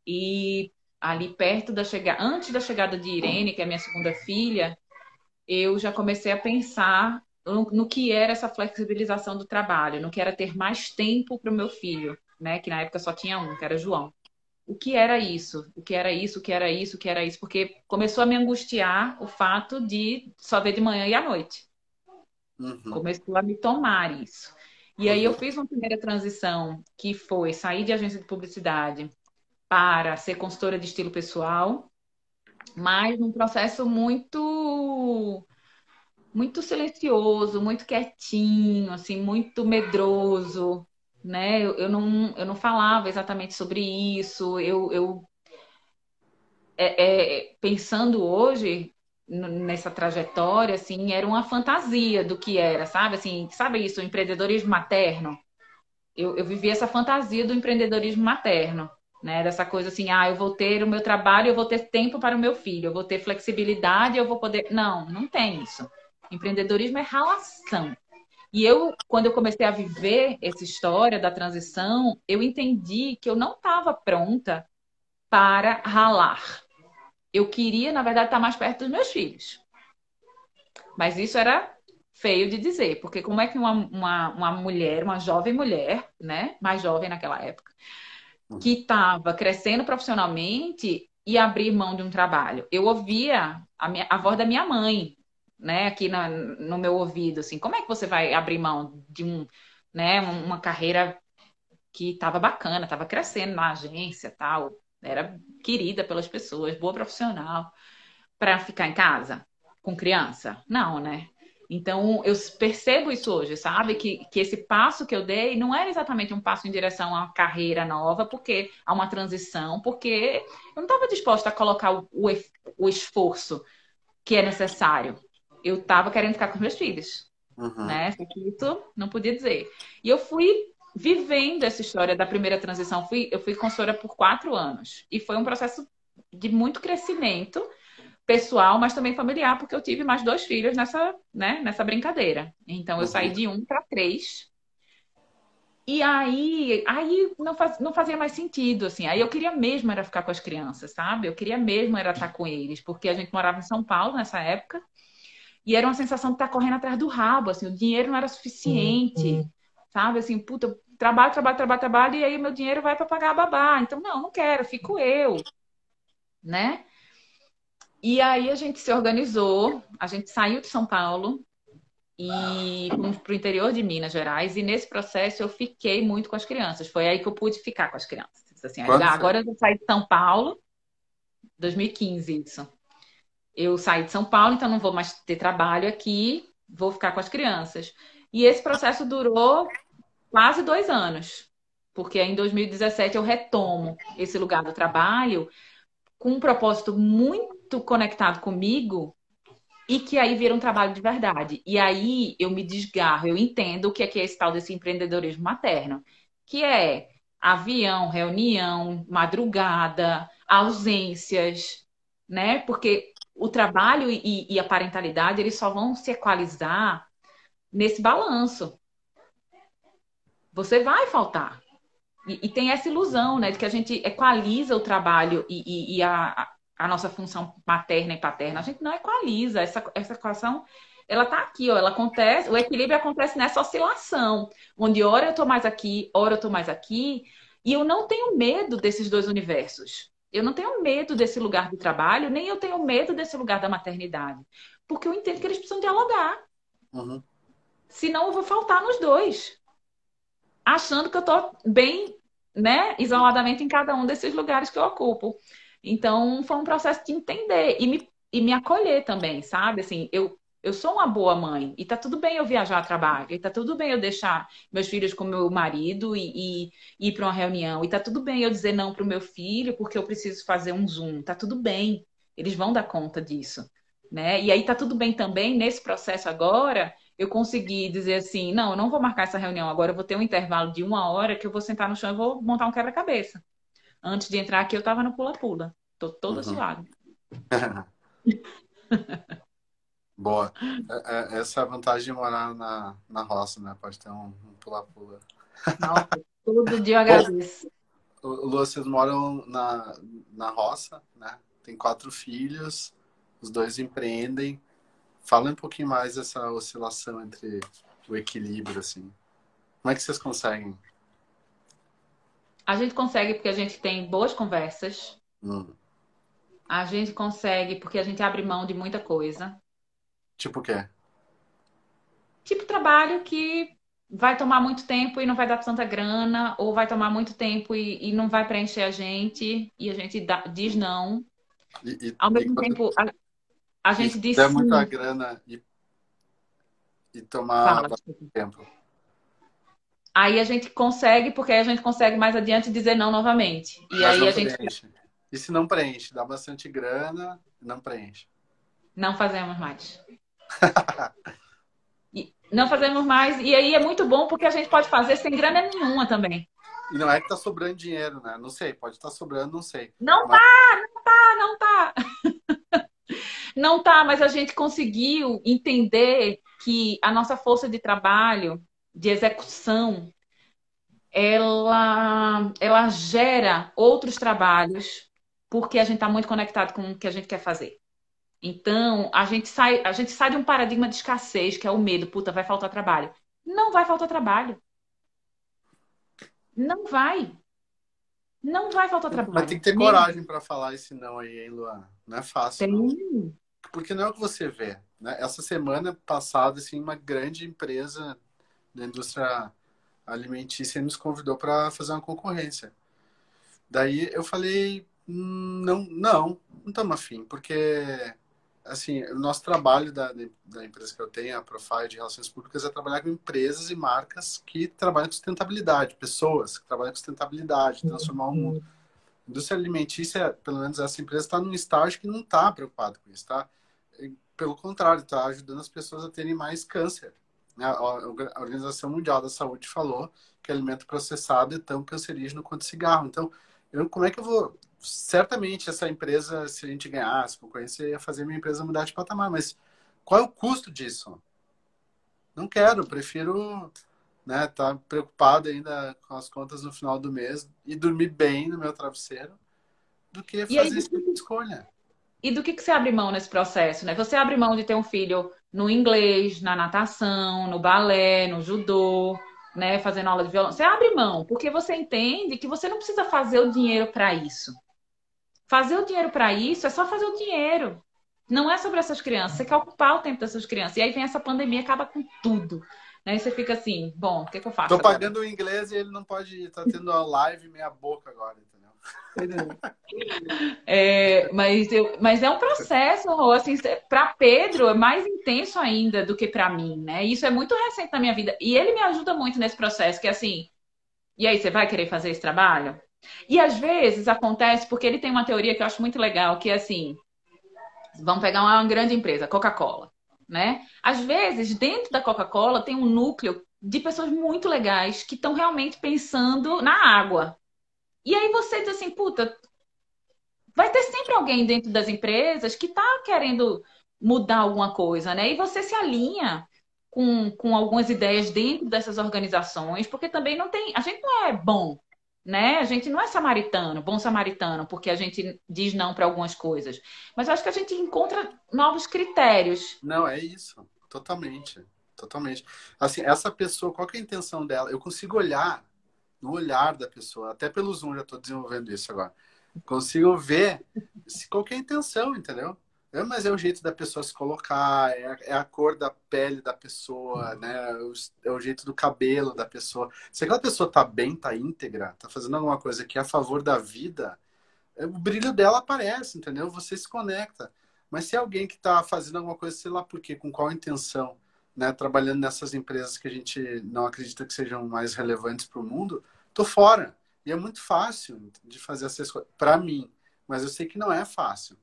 e ali perto da chegada, antes da chegada de Irene, que é minha segunda filha, eu já comecei a pensar no, no que era essa flexibilização do trabalho, no que era ter mais tempo para o meu filho, né? Que na época só tinha um, que era João. O que era isso? O que era isso? O que era isso? O que era isso? Porque começou a me angustiar o fato de só ver de manhã e à noite. Uhum. Começou a me tomar isso. E aí eu fiz uma primeira transição que foi sair de agência de publicidade para ser consultora de estilo pessoal, mas num processo muito muito silencioso, muito quietinho, assim, muito medroso, né? Eu, eu, não, eu não falava exatamente sobre isso. Eu, eu é, é, pensando hoje nessa trajetória, assim, era uma fantasia do que era, sabe? Assim, sabe isso, o empreendedorismo materno? Eu, eu vivi essa fantasia do empreendedorismo materno, né? Dessa coisa assim, ah, eu vou ter o meu trabalho, eu vou ter tempo para o meu filho, eu vou ter flexibilidade, eu vou poder. Não, não tem isso. Empreendedorismo é relação. E eu, quando eu comecei a viver essa história da transição, eu entendi que eu não estava pronta para ralar. Eu queria, na verdade, estar mais perto dos meus filhos. Mas isso era feio de dizer, porque como é que uma, uma, uma mulher, uma jovem mulher, né, mais jovem naquela época, que estava crescendo profissionalmente e abrir mão de um trabalho? Eu ouvia a, minha, a voz da minha mãe, né, aqui na, no meu ouvido, assim, como é que você vai abrir mão de um, né, uma carreira que estava bacana, estava crescendo na agência, tal, era querida pelas pessoas, boa profissional, para ficar em casa com criança? Não, né? Então, eu percebo isso hoje, sabe? Que, que esse passo que eu dei não era exatamente um passo em direção a uma carreira nova, porque a uma transição, porque eu não estava disposta a colocar o, o, o esforço que é necessário eu tava querendo ficar com meus filhos. Uhum. Né? Isso não podia dizer. E eu fui vivendo essa história da primeira transição. Fui, eu fui consultora por quatro anos. E foi um processo de muito crescimento pessoal, mas também familiar, porque eu tive mais dois filhos nessa, né, nessa brincadeira. Então, eu uhum. saí de um para três. E aí, aí não, faz, não fazia mais sentido, assim. Aí eu queria mesmo era ficar com as crianças, sabe? Eu queria mesmo era estar com eles, porque a gente morava em São Paulo nessa época. E era uma sensação de estar correndo atrás do rabo, assim, o dinheiro não era suficiente, uhum. sabe? Assim, puta, trabalho, trabalho, trabalho, trabalho, e aí meu dinheiro vai para pagar a babá. Então, não, não quero, fico eu, né? E aí a gente se organizou, a gente saiu de São Paulo e fomos para o interior de Minas Gerais, e nesse processo eu fiquei muito com as crianças. Foi aí que eu pude ficar com as crianças. Assim, agora eu saí de São Paulo, 2015, isso eu saí de São Paulo, então não vou mais ter trabalho aqui, vou ficar com as crianças. E esse processo durou quase dois anos, porque em 2017 eu retomo esse lugar do trabalho com um propósito muito conectado comigo e que aí vira um trabalho de verdade. E aí eu me desgarro, eu entendo o que é, que é esse tal desse empreendedorismo materno, que é avião, reunião, madrugada, ausências, né? Porque o trabalho e, e, a parentalidade eles só vão se equalizar nesse balanço. Você vai faltar. E, e, tem essa ilusão, né, de que a gente equaliza o trabalho e, e a, a, nossa função materna e paterna. A gente não equaliza. Essa, essa equação, ela tá aqui, ó, ela acontece, o equilíbrio acontece nessa oscilação, onde hora eu tô mais aqui, hora eu tô mais aqui, e eu não tenho medo desses dois universos. Eu não tenho medo desse lugar de trabalho, nem eu tenho medo desse lugar da maternidade. Porque eu entendo que eles precisam dialogar. Uhum. Senão eu vou faltar nos dois. Achando que eu estou bem, né, isoladamente em cada um desses lugares que eu ocupo. Então, foi um processo de entender e me, e me acolher também, sabe? Assim, eu eu sou uma boa mãe e tá tudo bem eu viajar a trabalho, e tá tudo bem eu deixar meus filhos com meu marido e, e, ir para uma reunião, e tá tudo bem eu dizer não pro meu filho porque eu preciso fazer um Zoom, tá tudo bem, eles vão dar conta disso, né? E aí tá tudo bem também nesse processo agora eu consegui dizer assim, não, eu não vou marcar essa reunião agora, eu vou ter um intervalo de uma hora que eu vou sentar no chão e vou montar um quebra-cabeça. Antes de entrar aqui eu tava no pula-pula, tô toda uhum. suada. (laughs) Boa. É, é, essa é a vantagem de morar na, na roça, né? Pode ter um pula-pula. Nossa, (laughs) todo dia eu agradeço. Lu, vocês moram na, na roça, né? Tem quatro filhos, os dois empreendem. Fala um pouquinho mais dessa oscilação entre o equilíbrio, assim. Como é que vocês conseguem? A gente consegue porque a gente tem boas conversas. Hum. A gente consegue porque a gente abre mão de muita coisa. Tipo o quê? Tipo trabalho que vai tomar muito tempo e não vai dar tanta grana, ou vai tomar muito tempo e, e não vai preencher a gente, e a gente dá, diz não. E, e, Ao mesmo tempo, a, a gente diz sim. muita grana e, e tomar Fala, bastante tempo. Aí a gente consegue, porque aí a gente consegue mais adiante dizer não novamente. E Mas aí a gente. Preenche. E se não preenche? Dá bastante grana, não preenche. Não fazemos mais. Não fazemos mais. E aí é muito bom porque a gente pode fazer sem grana nenhuma também. E não é que tá sobrando dinheiro, né? Não sei, pode estar tá sobrando, não sei. Não mas... tá, não tá, não tá. (laughs) não tá, mas a gente conseguiu entender que a nossa força de trabalho, de execução, ela, ela gera outros trabalhos porque a gente está muito conectado com o que a gente quer fazer. Então, a gente sai, a gente sai de um paradigma de escassez, que é o medo, puta, vai faltar trabalho. Não vai faltar trabalho. Não vai. Não vai faltar trabalho. Mas tem que ter coragem para falar esse não aí, hein, Luan? Não é fácil. Tem. Porque não é o que você vê. Né? Essa semana passada, assim, uma grande empresa da indústria alimentícia nos convidou para fazer uma concorrência. Daí eu falei, hum, não, não, não estamos afim, porque assim, o nosso trabalho da, da empresa que eu tenho, a Profile de Relações Públicas, é trabalhar com empresas e marcas que trabalham com sustentabilidade, pessoas que trabalham com sustentabilidade, transformar o mundo. A indústria alimentícia, pelo menos essa empresa, está num estágio que não está preocupado com isso, tá? Pelo contrário, está ajudando as pessoas a terem mais câncer. A Organização Mundial da Saúde falou que alimento processado é tão cancerígeno quanto cigarro. Então, eu, como é que eu vou certamente essa empresa, se a gente ganhasse concorrência, ia fazer minha empresa mudar de patamar. Mas qual é o custo disso? Não quero, prefiro né, estar tá preocupado ainda com as contas no final do mês e dormir bem no meu travesseiro do que fazer aí, esse tipo de escolha. E do que, que você abre mão nesse processo? Né? Você abre mão de ter um filho no inglês, na natação, no balé, no judô, né, fazendo aula de violão. Você abre mão, porque você entende que você não precisa fazer o dinheiro para isso. Fazer o dinheiro para isso é só fazer o dinheiro. Não é sobre essas crianças. Você quer ocupar o tempo dessas crianças. E aí vem essa pandemia, acaba com tudo. Né? E você fica assim, bom, o que, que eu faço? Tô agora? pagando o inglês e ele não pode ir. Tá tendo a live meia boca agora, entendeu? É, mas, eu, mas é um processo, assim, para Pedro é mais intenso ainda do que para mim, né? Isso é muito recente na minha vida. E ele me ajuda muito nesse processo, que é assim, e aí, você vai querer fazer esse trabalho? E às vezes acontece porque ele tem uma teoria que eu acho muito legal, que é assim: vamos pegar uma grande empresa, Coca-Cola, né? Às vezes, dentro da Coca-Cola tem um núcleo de pessoas muito legais que estão realmente pensando na água. E aí você diz assim, puta, vai ter sempre alguém dentro das empresas que está querendo mudar alguma coisa, né? E você se alinha com, com algumas ideias dentro dessas organizações, porque também não tem. A gente não é bom né? A gente não é samaritano, bom samaritano, porque a gente diz não para algumas coisas. Mas acho que a gente encontra novos critérios. Não, é isso. Totalmente. Totalmente. Assim, essa pessoa, qual é a intenção dela? Eu consigo olhar no olhar da pessoa, até pelo Zoom já estou desenvolvendo isso agora. Consigo ver se, qual é a intenção, entendeu? É, mas é o jeito da pessoa se colocar, é a, é a cor da pele da pessoa, né? É o jeito do cabelo da pessoa. Se aquela pessoa tá bem, tá íntegra, tá fazendo alguma coisa que é a favor da vida, é, o brilho dela aparece, entendeu? Você se conecta. Mas se é alguém que tá fazendo alguma coisa, sei lá por quê, com qual intenção, né? Trabalhando nessas empresas que a gente não acredita que sejam mais relevantes para o mundo, tô fora. E é muito fácil de fazer essas coisas, para mim. Mas eu sei que não é fácil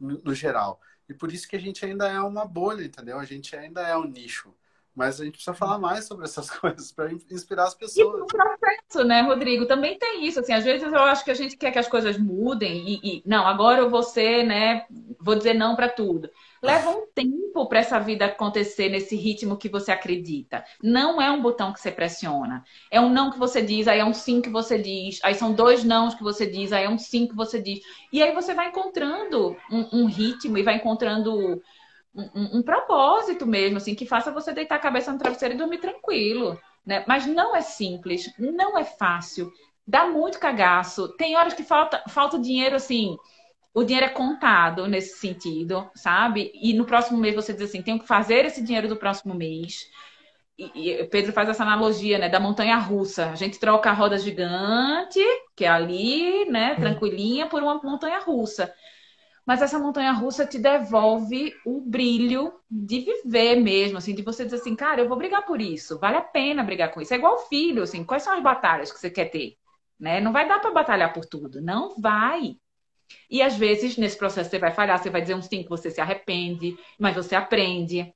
no, geral. E por isso que a gente ainda é uma bolha, entendeu? A gente ainda é um nicho. Mas a gente precisa falar mais sobre essas (laughs) coisas para inspirar as pessoas. E o processo, né, Rodrigo? Também tem isso. Assim, às vezes eu acho que a gente quer que as coisas mudem e, e não, agora eu vou ser, né? Vou dizer não para tudo. Leva um tempo para essa vida acontecer nesse ritmo que você acredita. Não é um botão que você pressiona. É um não que você diz, aí é um sim que você diz, aí são dois nãos que você diz, aí é um sim que você diz. E aí você vai encontrando um, um ritmo e vai encontrando um, um, propósito mesmo, assim, que faça você deitar a cabeça no travesseiro e dormir tranquilo, né? Mas não é simples, não é fácil, dá muito cagaço. Tem horas que falta, falta dinheiro, assim, o dinheiro é contado nesse sentido, sabe? E no próximo mês você diz assim, tenho que fazer esse dinheiro do próximo mês. E, e Pedro faz essa analogia, né, da montanha russa. A gente troca a roda gigante, que é ali, né, tranquilinha, por uma montanha russa mas essa montanha russa te devolve o brilho de viver mesmo, assim, de você dizer assim, cara, eu vou brigar por isso, vale a pena brigar com isso. É igual filho, assim, quais são as batalhas que você quer ter? Né? Não vai dar para batalhar por tudo, não vai. E às vezes, nesse processo, você vai falhar, você vai dizer um sim que você se arrepende, mas você aprende,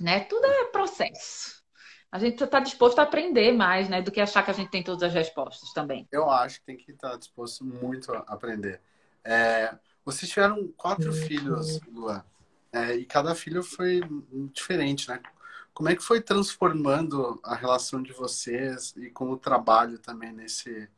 né? Tudo é processo. A gente está disposto a aprender mais, né? Do que achar que a gente tem todas as respostas também. Eu acho que tem que estar disposto muito a aprender. É, vocês tiveram quatro uhum. filhos, Luan, é, e cada filho foi diferente, né? Como é que foi transformando a relação de vocês e com o trabalho também nesse,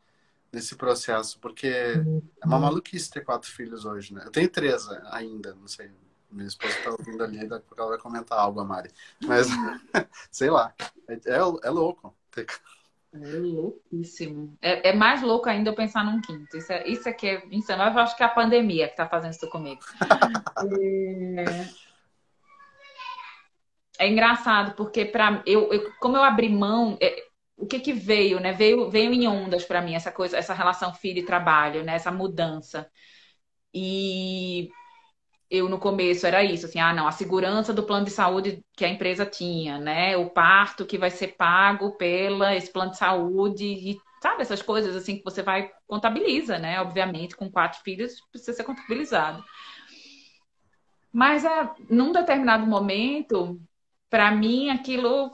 nesse processo? Porque é uma uhum. maluquice ter quatro filhos hoje, né? Eu tenho três ainda, não sei. Minha esposa está ouvindo ali, daqui ela vai comentar algo, a Mari. Mas, (laughs) sei lá, é, é, é louco. É louquíssimo. É, é, mais louco ainda eu pensar num quinto. Isso, é, isso aqui é insano. Eu acho que é a pandemia que está fazendo isso comigo. (laughs) é... é, engraçado, porque para eu, eu, como eu abri mão, é, o que que veio, né? Veio, veio em ondas para mim essa coisa, essa relação filho e trabalho, né? Essa mudança. E eu no começo era isso, assim, ah, não, a segurança do plano de saúde que a empresa tinha, né? O parto que vai ser pago pela esse plano de saúde e sabe essas coisas assim que você vai contabiliza, né? Obviamente, com quatro filhos precisa ser contabilizado. Mas a, num determinado momento, para mim aquilo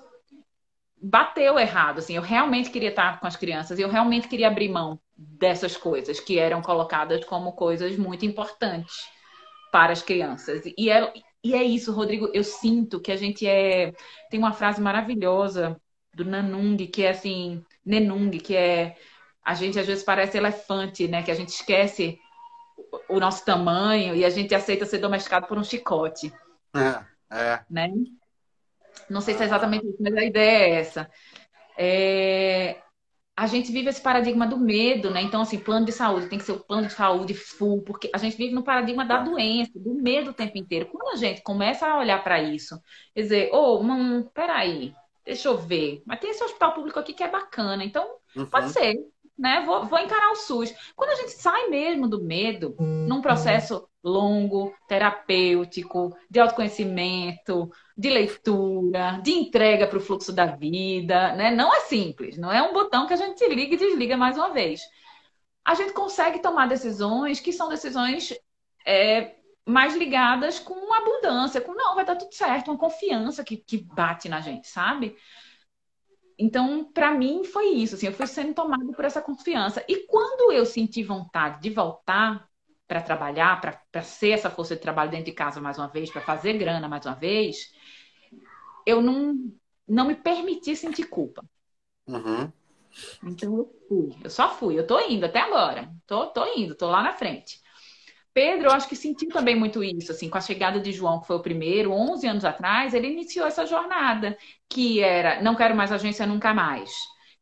bateu errado, assim, eu realmente queria estar com as crianças, eu realmente queria abrir mão dessas coisas que eram colocadas como coisas muito importantes para as crianças. E é, e é isso, Rodrigo. Eu sinto que a gente é. Tem uma frase maravilhosa do Nanung, que é assim, Nenung, que é. A gente às vezes parece elefante, né? Que a gente esquece o nosso tamanho e a gente aceita ser domesticado por um chicote. É, é. Né? Não sei se é exatamente isso, mas a ideia é essa. É, a gente vive esse paradigma do medo, né? Então, assim, plano de saúde tem que ser o plano de saúde full, porque a gente vive no paradigma da doença, do medo o tempo inteiro. Quando a gente começa a olhar para isso, quer dizer, ô, oh, hum, peraí, deixa eu ver, mas tem esse hospital público aqui que é bacana, então uhum. pode ser, né? Vou, vou encarar o SUS. Quando a gente sai mesmo do medo, num processo longo, terapêutico, de autoconhecimento, de leitura, de entrega para o fluxo da vida, né? Não é simples, não é um botão que a gente liga e desliga mais uma vez. A gente consegue tomar decisões que são decisões é, mais ligadas com abundância, com não, vai dar tudo certo, uma confiança que, que bate na gente, sabe? Então, para mim, foi isso. Assim, eu fui sendo tomado por essa confiança. E quando eu senti vontade de voltar para trabalhar, para ser essa força de trabalho dentro de casa mais uma vez, para fazer grana mais uma vez, eu não, não me permiti sentir culpa. Uhum. Então eu fui, eu só fui, eu tô indo até agora, tô, tô indo, tô lá na frente. Pedro, eu acho que sentiu também muito isso, assim, com a chegada de João, que foi o primeiro, 11 anos atrás, ele iniciou essa jornada, que era, não quero mais agência nunca mais.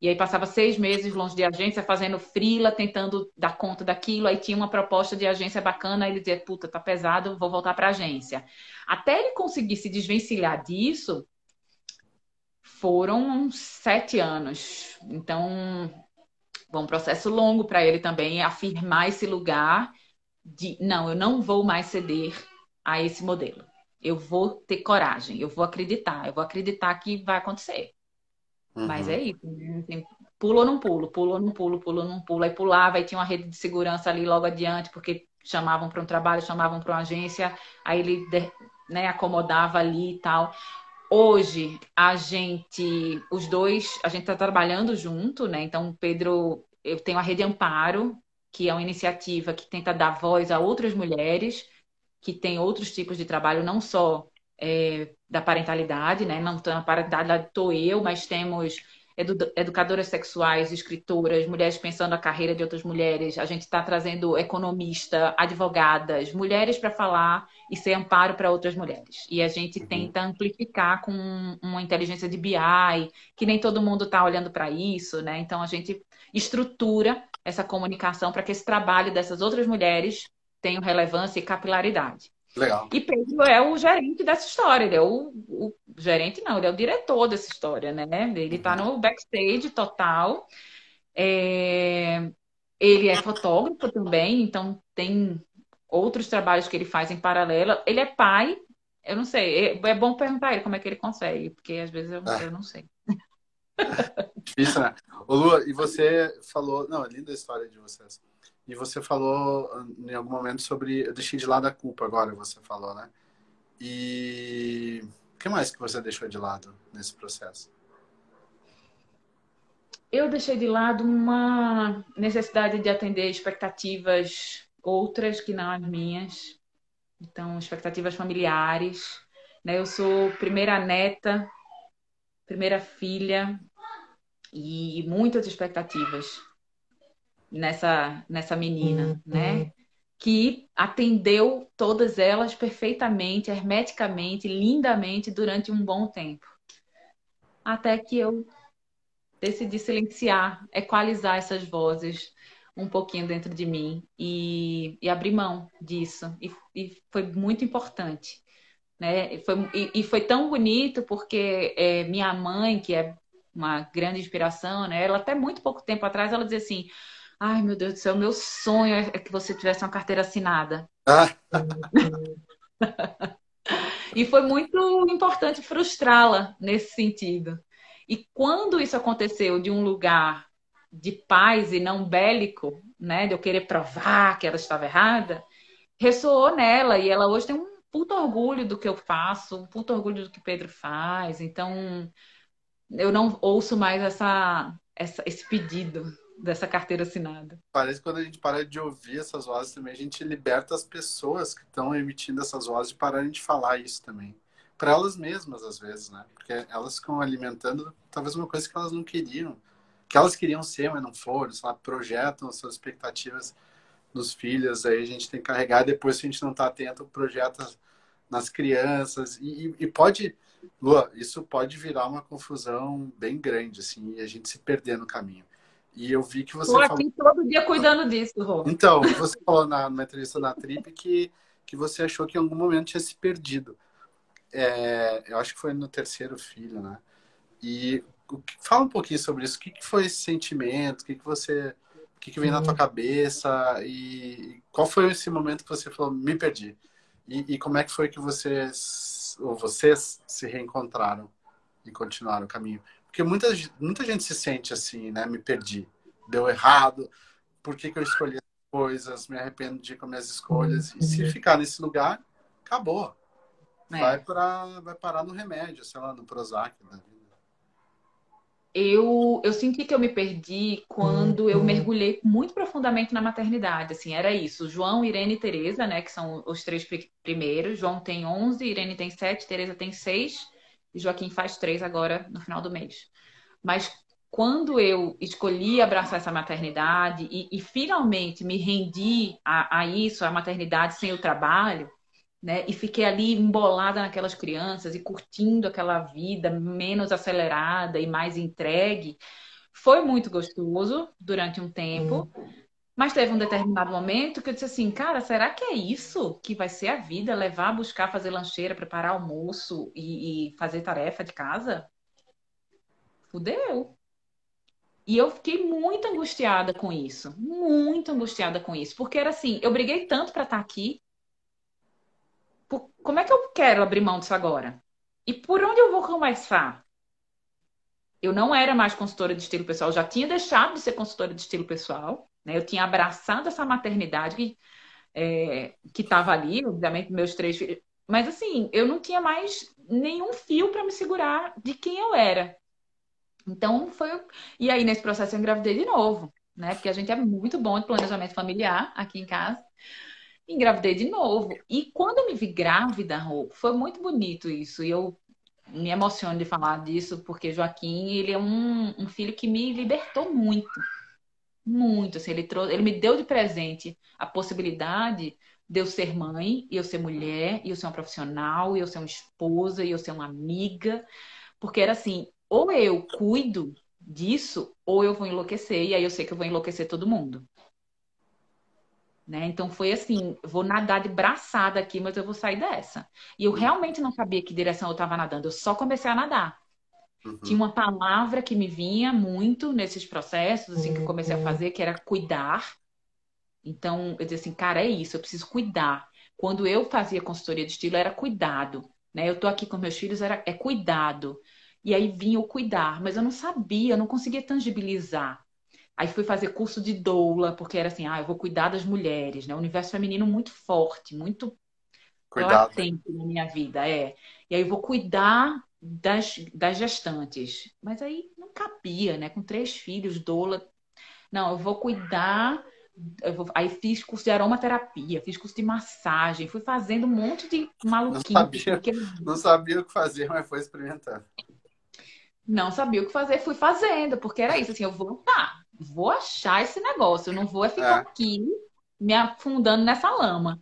E aí passava seis meses longe de agência, fazendo frila, tentando dar conta daquilo. Aí tinha uma proposta de agência bacana, aí ele dizia, puta, tá pesado, vou voltar para agência. Até ele conseguir se desvencilhar disso, foram uns sete anos. Então, foi um processo longo para ele também afirmar esse lugar de, não, eu não vou mais ceder a esse modelo. Eu vou ter coragem, eu vou acreditar, eu vou acreditar que vai acontecer. Uhum. Mas é isso. Né? Assim, pulo ou não pulo, pulo ou não pulo, pulo ou não pulo. Aí pulava, aí tinha uma rede de segurança ali logo adiante, porque chamavam para um trabalho, chamavam para uma agência, aí ele né, acomodava ali e tal. Hoje, a gente, os dois, a gente está trabalhando junto, né? Então, Pedro, eu tenho a Rede Amparo, que é uma iniciativa que tenta dar voz a outras mulheres que têm outros tipos de trabalho, não só é, da parentalidade, né? Não estou na parentalidade, estou eu, mas temos edu educadoras sexuais, escritoras, mulheres pensando a carreira de outras mulheres. A gente está trazendo economista, advogadas, mulheres para falar e ser amparo para outras mulheres. E a gente uhum. tenta amplificar com uma inteligência de BI, que nem todo mundo está olhando para isso, né? Então a gente estrutura essa comunicação para que esse trabalho dessas outras mulheres tenha relevância e capilaridade. Legal. E Pedro é o gerente dessa história, ele é o, o gerente, não, ele é o diretor dessa história, né? Ele está no backstage total. É... Ele é fotógrafo também, então tem outros trabalhos que ele faz em paralelo. Ele é pai, eu não sei, é, é bom perguntar ele como é que ele consegue, porque às vezes eu, é. eu não sei. (laughs) Difícil, né? Ô, Lua, e você falou. Não, é linda a história de vocês. E você falou em algum momento sobre. Eu deixei de lado a culpa agora, você falou, né? E o que mais que você deixou de lado nesse processo? Eu deixei de lado uma necessidade de atender expectativas outras que não as minhas. Então, expectativas familiares. Né? Eu sou primeira neta, primeira filha e muitas expectativas nessa, nessa menina, uhum. né? Que atendeu todas elas perfeitamente, hermeticamente, lindamente durante um bom tempo. Até que eu decidi silenciar, equalizar essas vozes um pouquinho dentro de mim e, e abrir mão disso. E, e, foi muito importante. Né? E, foi, e, e foi tão bonito porque é, minha mãe, que é uma grande inspiração, né? ela até muito pouco tempo atrás, ela dizia assim, Ai, meu Deus do céu, meu sonho é que você tivesse uma carteira assinada. Ah. (laughs) e foi muito importante frustrá-la nesse sentido. E quando isso aconteceu de um lugar de paz e não bélico, né, de eu querer provar que ela estava errada, ressoou nela e ela hoje tem um puto orgulho do que eu faço, um puto orgulho do que Pedro faz. Então, eu não ouço mais essa, essa esse pedido dessa carteira assinada. Parece que quando a gente para de ouvir essas vozes também, a gente liberta as pessoas que estão emitindo essas vozes de pararem de falar isso também. Para elas mesmas, às vezes, né? Porque elas ficam alimentando talvez uma coisa que elas não queriam. Que elas queriam ser, mas não foram, sei lá, projetam as suas expectativas nos filhos, aí a gente tem que carregar, depois se a gente não está atento, projeta nas crianças, e, e pode, Lua, isso pode virar uma confusão bem grande, assim, e a gente se perder no caminho. E eu vi que você. Estou aqui falou... todo dia cuidando disso, Rô. Então, você falou na, numa entrevista na Trip que, que você achou que em algum momento tinha se perdido. É, eu acho que foi no terceiro filho, né? E fala um pouquinho sobre isso. O que, que foi esse sentimento? O que, que você. O que, que veio na tua cabeça? E qual foi esse momento que você falou, me perdi? E, e como é que foi que vocês, ou vocês, se reencontraram e continuaram o caminho? Porque muita, muita gente se sente assim, né? Me perdi, deu errado, por que, que eu escolhi as coisas, me arrependo de com minhas escolhas. E se ficar nesse lugar, acabou. É. Vai, pra, vai parar no remédio, sei lá, no Prozac da vida. Eu, eu senti que eu me perdi quando eu mergulhei muito profundamente na maternidade. Assim, era isso. João, Irene e Tereza, né? Que são os três primeiros. João tem 11, Irene tem 7, Tereza tem 6 e Joaquim faz três agora no final do mês. Mas quando eu escolhi abraçar essa maternidade e, e finalmente me rendi a, a, isso, a maternidade sem o trabalho, né? E fiquei ali embolada naquelas crianças e curtindo aquela vida menos acelerada e mais entregue, foi muito gostoso durante um tempo. Uhum. Mas teve um determinado momento que eu disse assim, cara, será que é isso que vai ser a vida? Levar, buscar, fazer lancheira, preparar almoço e, e fazer tarefa de casa? Fudeu. E eu fiquei muito angustiada com isso. Muito angustiada com isso. Porque era assim, eu briguei tanto para estar tá aqui. Por... Como é que eu quero abrir mão disso agora? E por onde eu vou começar? Eu não era mais consultora de estilo pessoal, já tinha deixado de ser consultora de estilo pessoal. Né? Eu tinha abraçado essa maternidade que é, estava ali, obviamente, meus três filhos. Mas assim, eu não tinha mais nenhum fio para me segurar de quem eu era. Então foi. E aí, nesse processo, eu engravidei de novo, né? Porque a gente é muito bom de planejamento familiar aqui em casa. Engravidei de novo. E quando eu me vi grávida, foi muito bonito isso. E eu me emociono de falar disso, porque Joaquim, ele é um, um filho que me libertou muito. Muito, assim, ele, trouxe, ele me deu de presente a possibilidade de eu ser mãe, e eu ser mulher, e eu ser uma profissional, e eu ser uma esposa, e eu ser uma amiga. Porque era assim, ou eu cuido disso, ou eu vou enlouquecer, e aí eu sei que eu vou enlouquecer todo mundo. Né? Então foi assim, vou nadar de braçada aqui, mas eu vou sair dessa. E eu realmente não sabia que direção eu estava nadando, eu só comecei a nadar. Uhum. Tinha uma palavra que me vinha muito nesses processos, assim, que eu comecei a uhum. fazer, que era cuidar. Então, eu dizia assim, cara, é isso, eu preciso cuidar. Quando eu fazia consultoria de estilo, era cuidado. Né? Eu tô aqui com meus filhos, era, é cuidado. E aí vinha o cuidar, mas eu não sabia, eu não conseguia tangibilizar. Aí fui fazer curso de doula, porque era assim, ah, eu vou cuidar das mulheres, né? O universo feminino muito forte, muito Cuidado. latente na minha vida, é. E aí eu vou cuidar das, das gestantes. Mas aí não cabia, né? Com três filhos, doula. Não, eu vou cuidar. Eu vou... Aí fiz curso de aromaterapia, fiz curso de massagem, fui fazendo um monte de maluquice. Não sabia, porque... não sabia o que fazer, mas foi experimentando. Não sabia o que fazer, fui fazendo, porque era isso, assim, eu vou, tá, vou achar esse negócio, eu não vou ficar é. aqui me afundando nessa lama.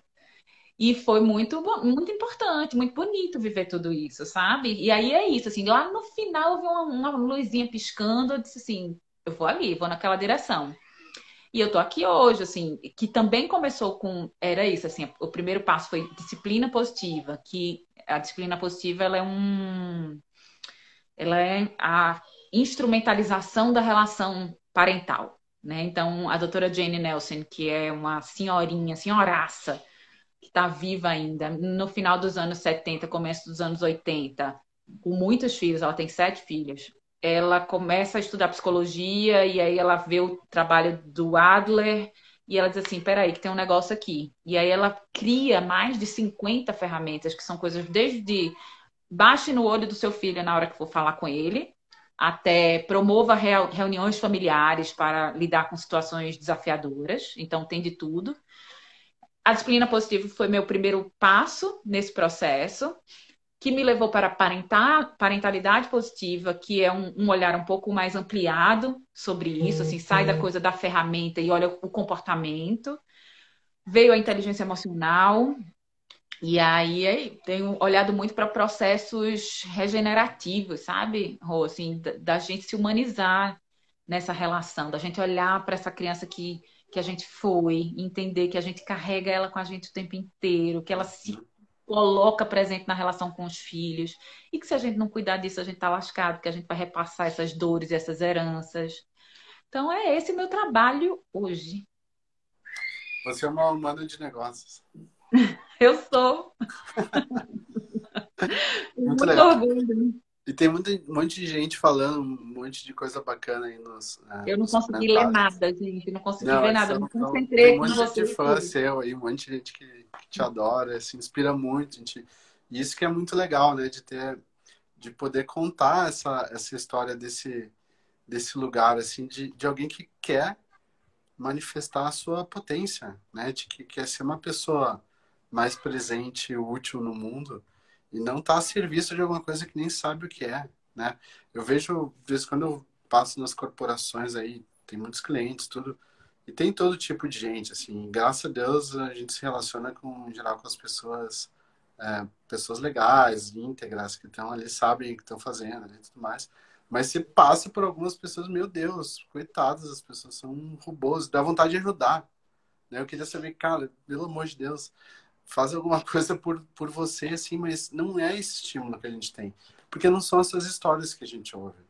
E foi muito, muito importante, muito bonito viver tudo isso, sabe? E aí é isso, assim, lá no final eu vi uma, uma luzinha piscando, eu disse assim, eu vou ali, vou naquela direção. E eu tô aqui hoje, assim, que também começou com, era isso, assim, o primeiro passo foi disciplina positiva, que a disciplina positiva, ela é um, ela é a instrumentalização da relação parental, né? Então, a doutora Jane Nelson, que é uma senhorinha, senhoraça, que está viva ainda, no final dos anos 70, começo dos anos 80, com muitos filhos, ela tem sete filhos. Ela começa a estudar psicologia e aí ela vê o trabalho do Adler e ela diz assim: peraí, que tem um negócio aqui. E aí ela cria mais de 50 ferramentas, que são coisas desde baixe no olho do seu filho na hora que for falar com ele, até promova reuniões familiares para lidar com situações desafiadoras. Então, tem de tudo. A disciplina positiva foi meu primeiro passo nesse processo, que me levou para parentar, parentalidade positiva, que é um, um olhar um pouco mais ampliado sobre isso, assim, sai da uhum. coisa da ferramenta e olha o comportamento. Veio a inteligência emocional, e aí tenho olhado muito para processos regenerativos, sabe, Rô? Assim, da, da, gente se humanizar nessa relação, da gente olhar para essa criança que, que a gente foi, entender que a gente carrega ela com a gente o tempo inteiro, que ela se coloca presente na relação com os filhos, e que se a gente não cuidar disso, a gente está lascado, que a gente vai repassar essas dores, essas heranças. Então é esse o meu trabalho hoje. Você é uma humana de negócios. (laughs) Eu sou. (laughs) muito, muito orgulho. E tem muito, um monte de gente falando um monte de coisa bacana aí nos. Uh, eu não consegui ler nada, gente. Não consegui não, ver nada. Eu me concentrei tem um monte de fã seu aí, um monte de gente que, que te adora, se inspira muito. Gente. E isso que é muito legal, né? De ter, de poder contar essa, essa história desse, desse lugar, assim, de, de alguém que quer manifestar a sua potência, né? De que quer ser uma pessoa mais presente e útil no mundo e não está a serviço de alguma coisa que nem sabe o que é, né? Eu vejo, de vez em quando eu passo nas corporações aí, tem muitos clientes, tudo, e tem todo tipo de gente, assim, graças a Deus a gente se relaciona com, em geral, com as pessoas, é, pessoas legais, íntegras, que estão ali, sabem o que estão fazendo né, e tudo mais, mas se passa por algumas pessoas, meu Deus, coitadas, as pessoas são robôs, dá vontade de ajudar, né? Eu queria saber, cara, pelo amor de Deus, faz alguma (laughs) coisa por, por você, assim, mas não é esse estímulo que a gente tem. Porque não são essas histórias que a gente ouve.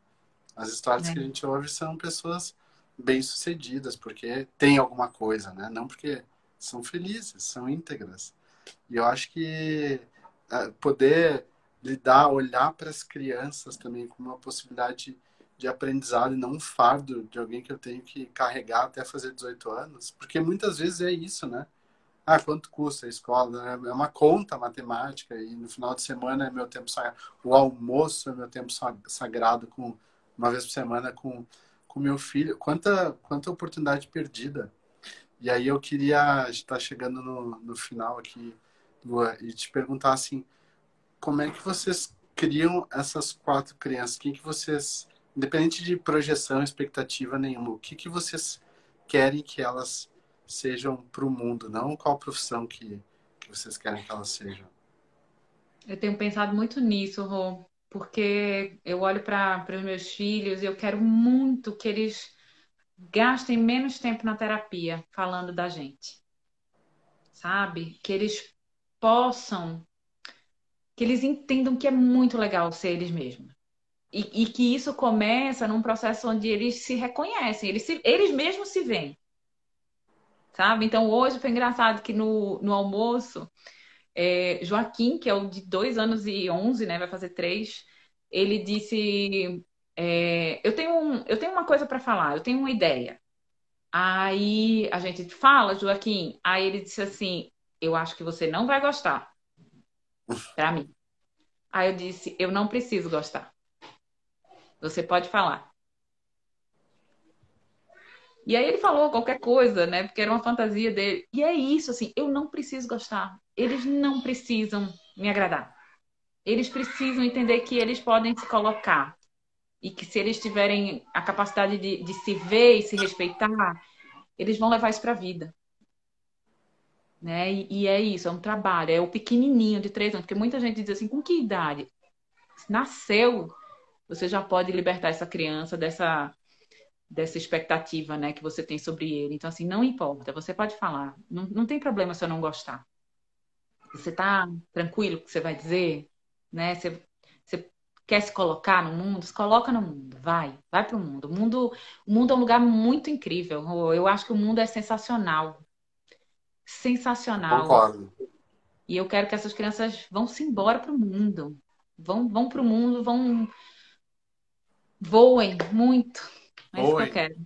As histórias é. que a gente ouve são pessoas bem-sucedidas, porque tem alguma coisa, né? Não porque são felizes, são íntegras. E eu acho que é, poder lidar, olhar para as crianças também como uma possibilidade de aprendizado e não um fardo de alguém que eu tenho que carregar até fazer 18 anos, porque muitas vezes é isso, né? Ah, quanto custa a escola? É uma conta matemática e no final de semana é meu tempo sagrado. O almoço é meu tempo sagrado com uma vez por semana com com meu filho. Quanta quanta oportunidade perdida. E aí eu queria estar chegando no, no final aqui, Lua, e te perguntar assim, como é que vocês criam essas quatro crianças? O que, que vocês, independente de projeção, expectativa nenhuma, o que, que vocês querem que elas sejam para o mundo? Não qual profissão que, que vocês querem que elas sejam? Eu tenho pensado muito nisso, Rô, porque eu olho para os meus filhos e eu quero muito que eles gastem menos tempo na terapia falando da gente. Sabe? Que eles possam, que eles entendam que é muito legal ser eles mesmos. E, e que isso começa num processo onde eles se reconhecem, eles, se, eles mesmos se veem. Sabe? Então hoje foi engraçado que no, no almoço, é, Joaquim, que é o de dois anos e onze, né? Vai fazer três, ele disse é, eu, tenho um, eu tenho uma coisa para falar, eu tenho uma ideia. Aí a gente fala, Joaquim. Aí ele disse assim: Eu acho que você não vai gostar. Para mim. Aí eu disse: Eu não preciso gostar. Você pode falar. E aí ele falou qualquer coisa, né? Porque era uma fantasia dele. E é isso, assim, eu não preciso gostar. Eles não precisam me agradar. Eles precisam entender que eles podem se colocar e que se eles tiverem a capacidade de, de se ver e se respeitar, eles vão levar isso para a vida. Né? E, e, é isso, é um trabalho, é o pequenininho de três anos, porque muita gente diz assim, com que idade? Nasceu, você já pode libertar essa criança dessa dessa expectativa, né, que você tem sobre ele. Então, assim, não importa, você pode falar, não, não tem problema se eu não gostar. Você tá tranquilo com o que você vai dizer, né? Você, quer se colocar no mundo, se coloca no mundo, vai, vai para o mundo. O mundo, o mundo é um lugar muito incrível. Eu acho que o mundo é sensacional, sensacional. Concordo. E eu quero que essas crianças vão se embora para o mundo, vão, vão para o mundo, vão voem muito. É isso que eu quero.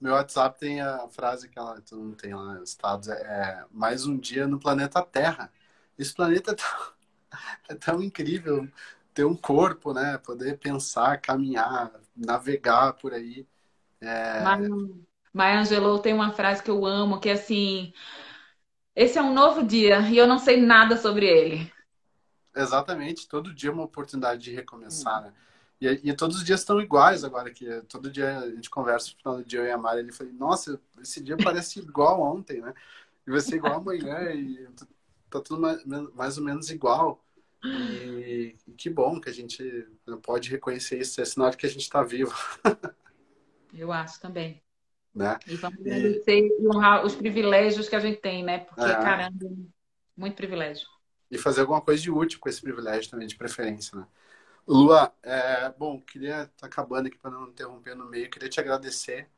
Meu WhatsApp tem a frase que ela todo mundo tem lá, estados é, é mais um dia no planeta Terra. Esse planeta é tão, (laughs) é tão incrível ter um corpo, né? Poder pensar, caminhar, navegar por aí. É... Maya Angelou tem uma frase que eu amo, que é assim: esse é um novo dia e eu não sei nada sobre ele. Exatamente, todo dia é uma oportunidade de recomeçar, né? E, e, todos os dias estão iguais agora, que todo dia a gente conversa no final do dia eu e a Mari, ele falou, nossa, esse dia parece igual ontem, né? E vai ser igual amanhã e tá tudo mais, mais ou menos igual. E, que bom que a gente pode reconhecer isso, é sinal de que a gente está vivo. (laughs) Eu acho também. Né? E vamos agradecer e honrar os privilégios que a gente tem, né? Porque, é. caramba, muito privilégio. E fazer alguma coisa de útil com esse privilégio também, de preferência, né? Lua, é, bom, queria estar tá acabando aqui para não interromper no meio, queria te agradecer.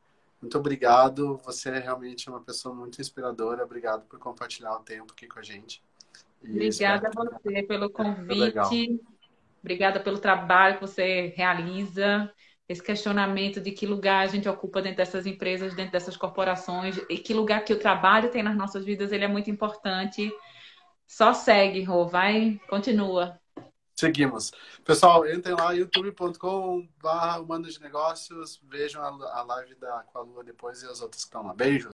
Muito obrigado. Você é realmente uma pessoa muito inspiradora. Obrigado por compartilhar o tempo aqui com a gente. Obrigada a você pelo convite. Obrigada pelo trabalho que você realiza. Esse questionamento de que lugar a gente ocupa dentro dessas empresas, dentro dessas corporações, e que lugar que o trabalho tem nas nossas vidas, ele é muito importante. Só segue, Rô, vai, continua. Seguimos. Pessoal, entrem lá, youtube.com.br Humanos de Negócios. Vejam a, live da, com a Lua depois e as outras que estão lá. Beijo.